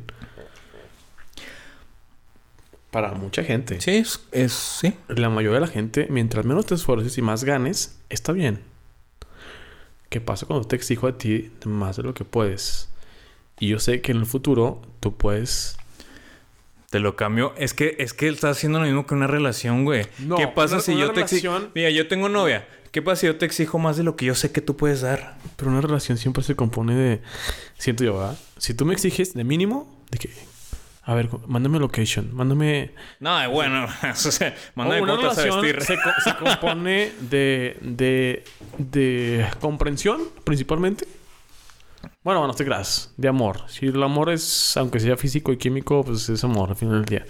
Para mucha gente. Sí, es, es- sí. La mayoría de la gente, mientras menos te esfuerces y más ganes, está bien. ¿Qué pasa cuando te exijo a ti más de lo que puedes? Y yo sé que en el futuro tú puedes... Te lo cambio. Es que, es que estás haciendo lo mismo que una relación, güey. No, ¿Qué pasa una- si una yo te exijo? relación- Mira, yo tengo novia. ¿Qué pasa si yo te exijo más de lo que yo sé que tú puedes dar? Pero una relación siempre se compone de... Siento yo, ¿verdad? Si tú me exiges de mínimo, de que... A ver, mándame location, mándame... No, bueno, o sea, mándame una a relación vestir. se, co- se compone de, de, de comprensión, principalmente. Bueno, no te creas, de amor. Si el amor es, aunque sea físico y químico, pues es amor al final del día.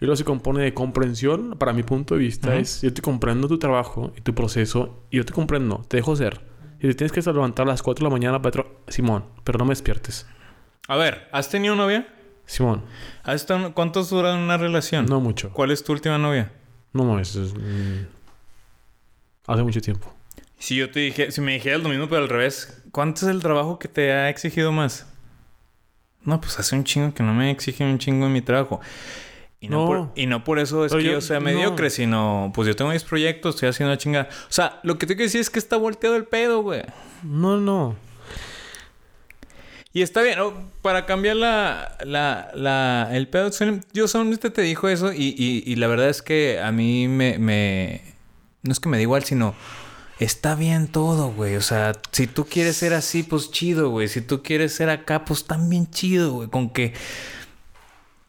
Y luego se compone de comprensión, para mi punto de vista, Ujú. es yo te comprendo tu trabajo y tu proceso, y yo te comprendo, te dejo ser. Y te tienes que levantar a las 4 de la mañana para... tra- Simón, pero no me despiertes. A ver, ¿has tenido novia? Simón, ¿Has estado- ¿Cuántos duran una relación? no mucho. ¿Cuál es tu última novia? No mames. es, mm, hace mucho tiempo. Si yo te dije, si me dijeras lo mismo pero al revés, ¿cuánto es el trabajo que te ha exigido más? No, pues hace un chingo que no me exige un chingo en mi trabajo. Y no, No. Por, y no por eso es Pero que yo, yo- sea no. mediocre, sino pues yo tengo mis proyectos, estoy haciendo chingada. O sea, lo que te quiero decir es que está volteado el pedo, güey. No, no. Y está bien, ¿no? para cambiar la, la, la, el pedo, yo solamente te dijo eso y, y, y la verdad es que a mí me, me, no es que me da igual, sino está bien todo, güey. O sea, si tú quieres ser así, pues chido, güey. Si tú quieres ser acá, pues también chido, güey. Con que,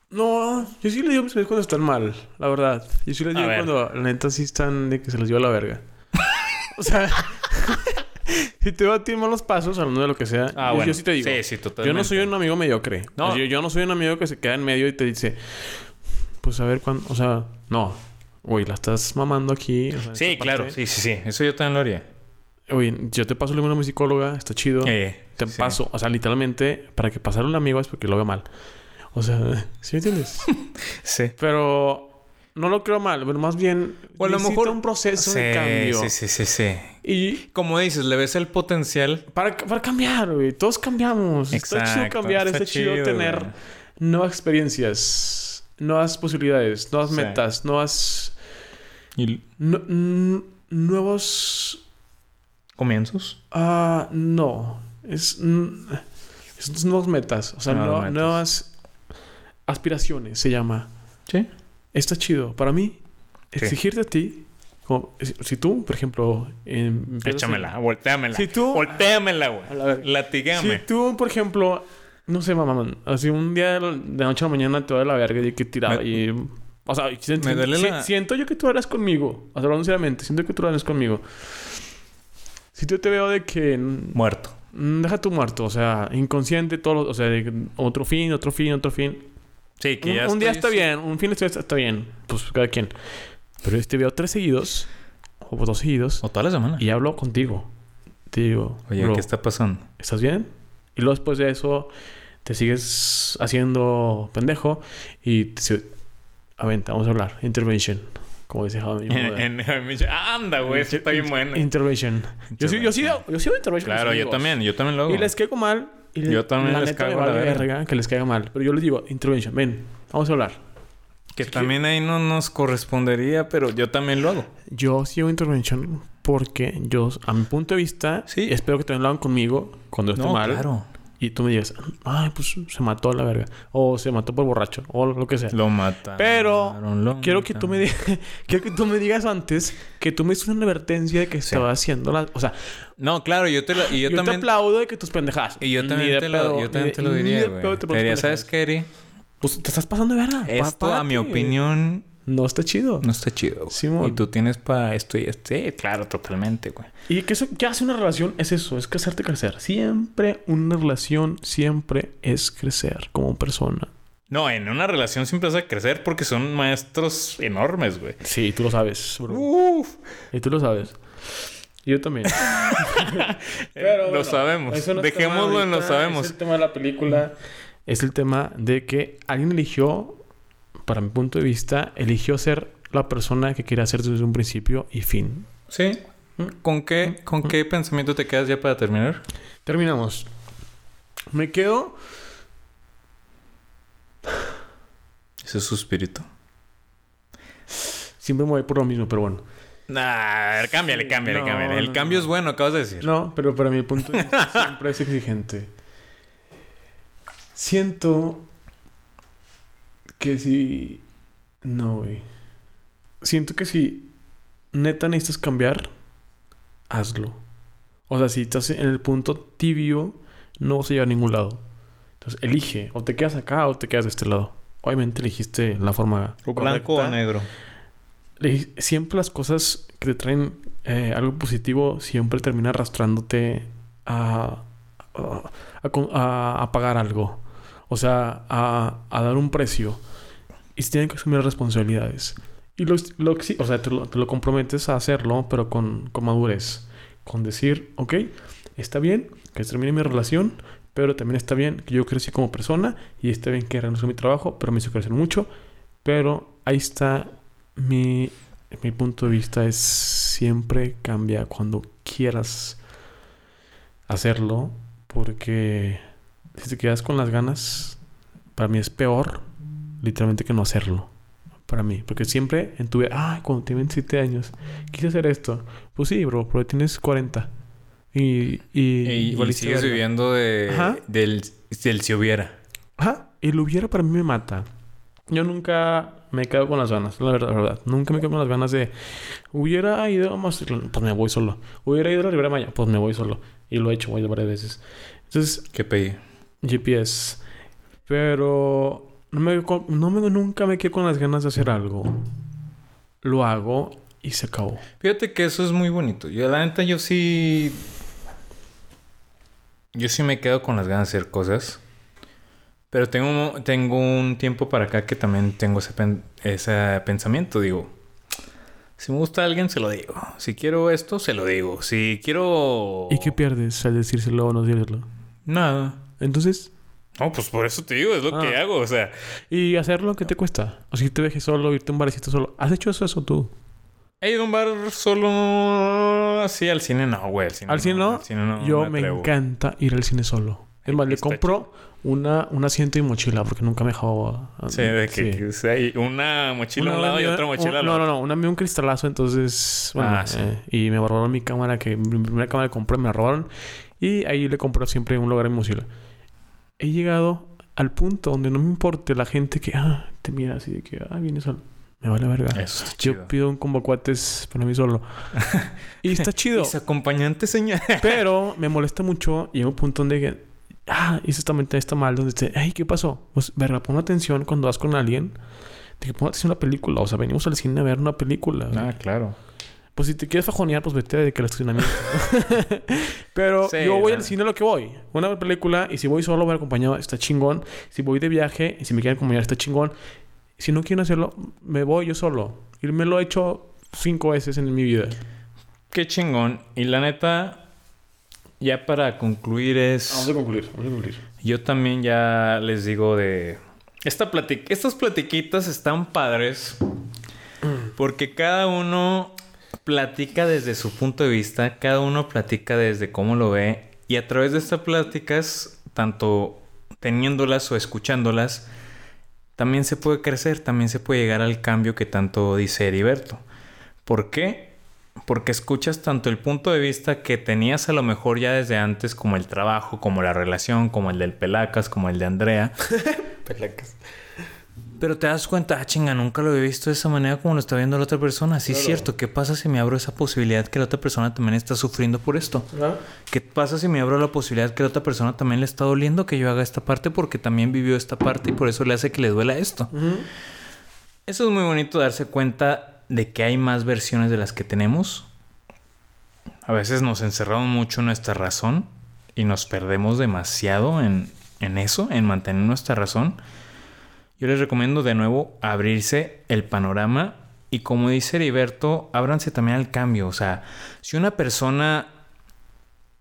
No, yo sí le digo a mis amigos cuando están mal, la verdad. Yo sí les digo cuando la neta sí están de que se los lleva a la verga. o sea, si te va a ti malos pasos, hablando de lo que sea, Ah, yo, bueno. yo sí te digo. Sí, sí, Yo totalmente. no soy un amigo mediocre. No. Yo, yo no soy un amigo que se queda en medio y te dice, pues a ver cuándo, o sea, no. Güey, la estás mamando aquí. o sea, Sí, claro, parte. sí, sí, sí. Eso yo también lo haría. Oye, yo te paso el a mi psicóloga, está chido. Eh, te sí. paso, o sea, literalmente, para que pasara un amigo es porque lo veo mal. O sea, ¿sí me entiendes? Sí. Pero no lo creo mal, pero más bien O a lo mejor- un proceso Sí, de cambio. sí, sí, sí, sí. Y Como dices, le ves el potencial. para, para cambiar, güey. Todos cambiamos. está chido Exacto, cambiar, está está, chido, chido, tener güey. nuevas experiencias, nuevas posibilidades, nuevas Sí. metas, nuevas... ¿Y nuevos... comienzos? Ah, no. Es... es nuevas metas. O sea, Nuevas no- metas. nuevas aspiraciones se llama. Sí. Está chido. Para mí, Sí. exigirte a ti... como- si- tú, por ejemplo... em, a- Échamela, volteamela. Si tú- Volteamela, güey. Latigame. Si tú, por ejemplo, no sé, mamá, así un día de noche a la mañana te va de la verga y que tiraba Me- y... O sea, si- me duele si- la- siento yo que tú hablas conmigo. O sea, hablando seriamente, siento que tú hablas conmigo. Si yo te veo de que... mm, Muerto. Deja tu muerto, o sea, inconsciente, todo, lo- o sea, de otro fin, otro fin, otro fin. Sí, que Un, ya un día estoy- está bien, un fin está, está bien, pues cada quien. Pero yo te veo tres seguidos, o dos seguidos, O toda la semana. y hablo contigo. Te digo, Oye, bro, ¿qué está pasando? ¿estás bien? Y luego después de eso te sigues haciendo pendejo y te se- aventa, vamos a hablar. Intervention. Como dice Javi. Anda, güey. Eso está bien bueno. Intervention. Yo sí, yo sí, yo sí intervention. Claro, yo también. Yo también lo hago. Y les caigo mal. Y Yo también la les neta me caigo a la vale verga. que les caiga mal. Pero yo les digo, intervention, ven, vamos a hablar. Que también ahí no nos correspondería, pero yo también lo hago. Yo sí hago intervention porque yo, a mi punto de vista, Sí. espero que también lo hagan conmigo cuando esté No, mal. claro. Y tú me digas, ay, pues se mató a la verga. O se mató por borracho. O lo que sea. Lo mataron. Pero lo quiero que tú me digas, quiero que tú me digas antes que tú me hiciste una advertencia de que estaba haciendo la, o sea, No, claro, yo te lo... Y yo, yo, también... te aplaudo de que tus pendejas. Y yo también te lo, pedo, yo también te lo ni diría, de pedo te. ¿sabes qué, Eri? Pues te estás pasando de verga. Esto, a mi opinión, no está chido. no está chido. Simón. Y tú tienes para esto y esto. Sí, claro, totalmente, güey. Y que eso que hace una relación es eso, es que hacerte crecer. Siempre una relación siempre es crecer como persona. No, en una relación siempre vas a crecer porque son maestros enormes, güey. Sí, tú lo sabes, bro. Uf. Y tú lo sabes. Yo también. lo sabemos. no Dejémoslo en lo sabemos. Es el tema de la película. Es el tema de que alguien eligió, para mi punto de vista, eligió ser la persona que quería ser desde un principio y fin. Sí. ¿Con qué, con qué pensamiento te quedas ya para terminar? Terminamos. Me quedo. Ese es su espíritu. Siempre me voy por lo mismo, pero bueno. Nah, cámbiale, cámbiale, No, cámbiale. El no, cambio no. es bueno, acabas de decir. No, pero para mi punto de vista siempre es exigente. Siento que si... No, güey. Siento que si neta necesitas cambiar, hazlo. O sea, si estás en el punto tibio, no vas a llegar a ningún lado. Entonces, elige. O te quedas acá o te quedas de este lado. Obviamente elegiste la forma O blanco o negro. Siempre las cosas que te traen eh, algo positivo siempre termina arrastrándote a, a, a- a pagar algo. O sea, a, a dar un precio. Y tienen que asumir responsabilidades. Y lo, lo o sea, te lo, te lo comprometes a hacerlo, pero con, con madurez. Con decir, ok, está bien que termine mi relación, pero también está bien que yo crecí como persona y está bien que renuncie a mi trabajo, pero me hizo crecer mucho. Pero ahí está mi, mi punto de vista es siempre cambia cuando quieras hacerlo porque si te quedas con las ganas para mí es peor literalmente que no hacerlo para mí porque siempre en tu vida ah cuando tenía 27 años quise hacer esto pues sí bro pero tienes 40 y y, Y, y sigues viviendo de, Ajá. del, del si hubiera. Ajá, el hubiera para mí me mata. Yo nunca me quedo con las ganas, la verdad, la verdad. Nunca me quedo con las ganas de hubiera ido a pues me voy solo. Hubiera ido a la Ribera Maya, pues me voy solo. Y lo he hecho, voy varias veces. Entonces, ¿Qué pedí? GPS. Pero no me, no me nunca me quedo con las ganas de hacer algo. Lo hago y se acabó. Fíjate que eso es muy bonito. Yo, la neta, yo sí. Yo sí me quedo con las ganas de hacer cosas. Pero tengo, tengo un tiempo para acá que también tengo ese, pen- ese pensamiento. Digo, si me gusta a alguien, se lo digo. Si quiero esto, se lo digo. Si quiero. ¿Y qué pierdes al decírselo o no decírselo? Nada. Entonces, No, pues por eso te digo, es lo Ah. que hago. O sea, ¿y hacerlo qué te cuesta? O si te dejes solo, irte a un barecito solo. ¿Has hecho eso, eso tú? he ido a un bar solo así al cine, no, güey. Al cine ¿Al cine no? Al cine no Yo me, encanta ir al cine solo. Es más, le compro una, un asiento y mochila porque nunca me dejaba. Sí, de que, que sea una mochila a un lado y otra mochila al No, otro. no, no. Una me dio un cristalazo, entonces. Bueno, Ah, sí. eh, y me robaron mi cámara, que mi primera cámara que compré, me la robaron. Y ahí le compro siempre un lugar en mochila. He llegado al punto donde no me importe la gente que, ah, te mira así de que, ah, vienes solo. Me vale verga. Eso está chido. Yo pido un combo cuates para mí solo. y está chido. Mis acompañantes, señor. Pero me molesta mucho y llega un punto donde ah, eso también está mal, donde te, ay, ¿qué pasó? Pues, verga, pon atención cuando vas con alguien, de que pon atención a una película, o sea, venimos al cine a ver una película. Ah, claro. Pues si te quieres fajonear, pues vete de que el estacionamiento. Pero Sí, yo voy al cine a lo que voy. Una película, y si voy solo, voy acompañado, está chingón. Si voy de viaje, y si me quieren acompañar, está chingón. Si no quieren hacerlo, me voy yo solo. Y me lo he hecho cinco veces en mi vida. Qué chingón. Y la neta, ya para concluir es... Vamos a concluir, vamos a concluir. Yo también ya les digo de... Esta Estas platiquitas están padres. Porque cada uno platica desde su punto de vista. Cada uno platica desde cómo lo ve. Y a través de estas pláticas, tanto teniéndolas o escuchándolas, también se puede crecer. También se puede llegar al cambio que tanto dice Heriberto. ¿Por qué? Porque escuchas tanto el punto de vista que tenías a lo mejor ya desde antes, como el trabajo, como la relación, como el del Pelacas, como el de Andrea. Pelacas. Pero te das cuenta, ah, chinga, nunca lo he visto de esa manera como lo está viendo la otra persona. Sí, es Claro. cierto. ¿Qué pasa si me abro esa posibilidad que la otra persona también está sufriendo por esto? ¿Qué pasa si me abro la posibilidad que la otra persona también le está doliendo que yo haga esta parte porque también vivió esta parte y por eso le hace que le duela esto? Eso es muy bonito darse cuenta de que hay más versiones de las que tenemos. A veces nos encerramos mucho en nuestra razón y nos perdemos demasiado en, en eso, en mantener nuestra razón. Yo les recomiendo de nuevo abrirse el panorama y como dice Heriberto, ábranse también al cambio. O sea, si una persona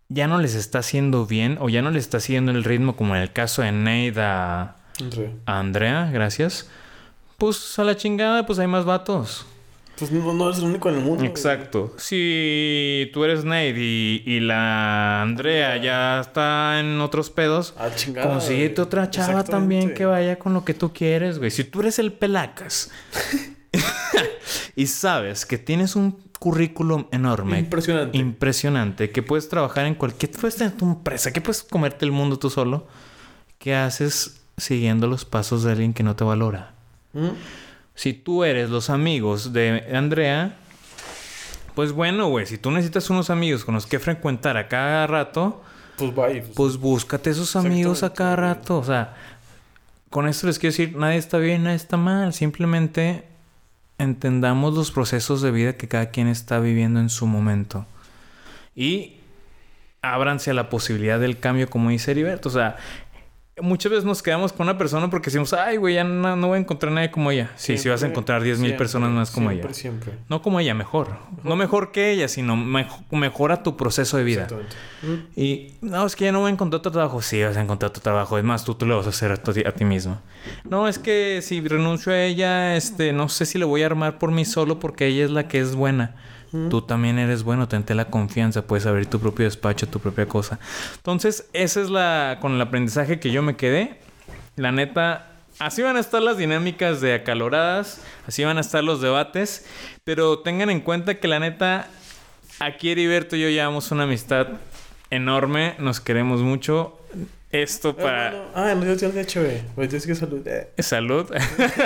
ya no les está haciendo bien o ya no les está siguiendo el ritmo, como en el caso de Neida a Andrea, gracias, pues a la chingada, pues hay más vatos. Pues no, no eres el único en el mundo. Exacto. Si tú eres Nate y, la Andrea ya está en otros pedos, ah, chingada, consíguete otra chava también que vaya con lo que tú quieres, güey. Si tú eres el pelacas y sabes que tienes un currículum enorme. Impresionante. Impresionante. Que puedes trabajar en cualquier... Puedes tener tu empresa. Que puedes comerte el mundo tú solo. ¿Qué haces siguiendo los pasos de alguien que no te valora? ¿Mm? Si tú eres los amigos de Andrea... Pues bueno, güey. Si tú necesitas unos amigos con los que frecuentar a cada rato... Pues vaya. Pues, pues búscate esos amigos a cada rato. O sea... Con esto les quiero decir, nadie está bien, nadie está mal. Simplemente entendamos los procesos de vida que cada quien está viviendo en su momento. Y ábranse a la posibilidad del cambio, como dice Heriberto. O sea, muchas veces nos quedamos con una persona porque decimos, ay, güey, ya no, voy a encontrar nadie como ella. Sí, si vas a encontrar 10 mil personas más como ella. Siempre, No como ella, mejor. No mejor que ella, sino mejora tu proceso de vida. Y no, es que ya no voy a encontrar otro trabajo. Sí, vas a encontrar otro trabajo. Es más, tú, tú lo vas a hacer a, ti mismo. No, es que si renuncio a ella, este, no sé si le voy a armar por mí solo porque ella es la que es buena. Tú también eres bueno, tente la confianza, puedes abrir tu propio despacho, tu propia cosa. Entonces, esa es la con el aprendizaje que yo me quedé. La neta, así van a estar las dinámicas de acaloradas, así van a estar los debates, pero tengan en cuenta que la neta, aquí Heriberto y yo llevamos una amistad enorme, nos queremos mucho. Esto para. Ah, no, yo. Pues que salud. Eh. Salud.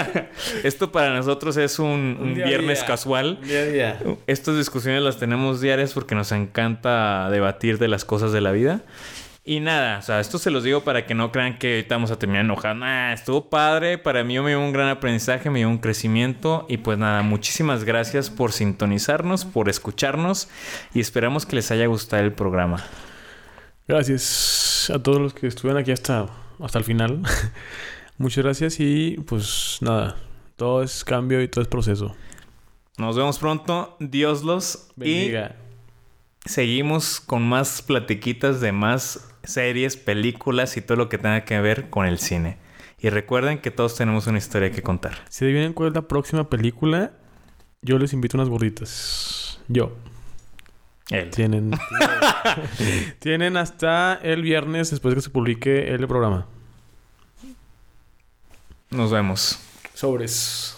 Esto para nosotros es un, viernes casual. Día a día. Estas discusiones las tenemos diarias porque nos encanta debatir de las cosas de la vida. Y nada, o sea, esto se los digo para que no crean que estamos a terminar enojados. Nah, estuvo padre. Para mí me dio un gran aprendizaje, me dio un crecimiento. Y pues nada, muchísimas gracias por sintonizarnos, por escucharnos. Y esperamos que les haya gustado el programa. Gracias a todos los que estuvieron aquí hasta, hasta el final. Muchas gracias y pues nada, todo es cambio y todo es proceso. Nos vemos pronto. Dios los bendiga. Y seguimos con más platiquitas de más series, películas y todo lo que tenga que ver con el cine. Y recuerden que todos tenemos una historia que contar. Si adivinen cuál es la próxima película, yo les invito unas gorditas. Yo. Tienen, tienen hasta el viernes después de que se publique el programa. Nos vemos. Sobres.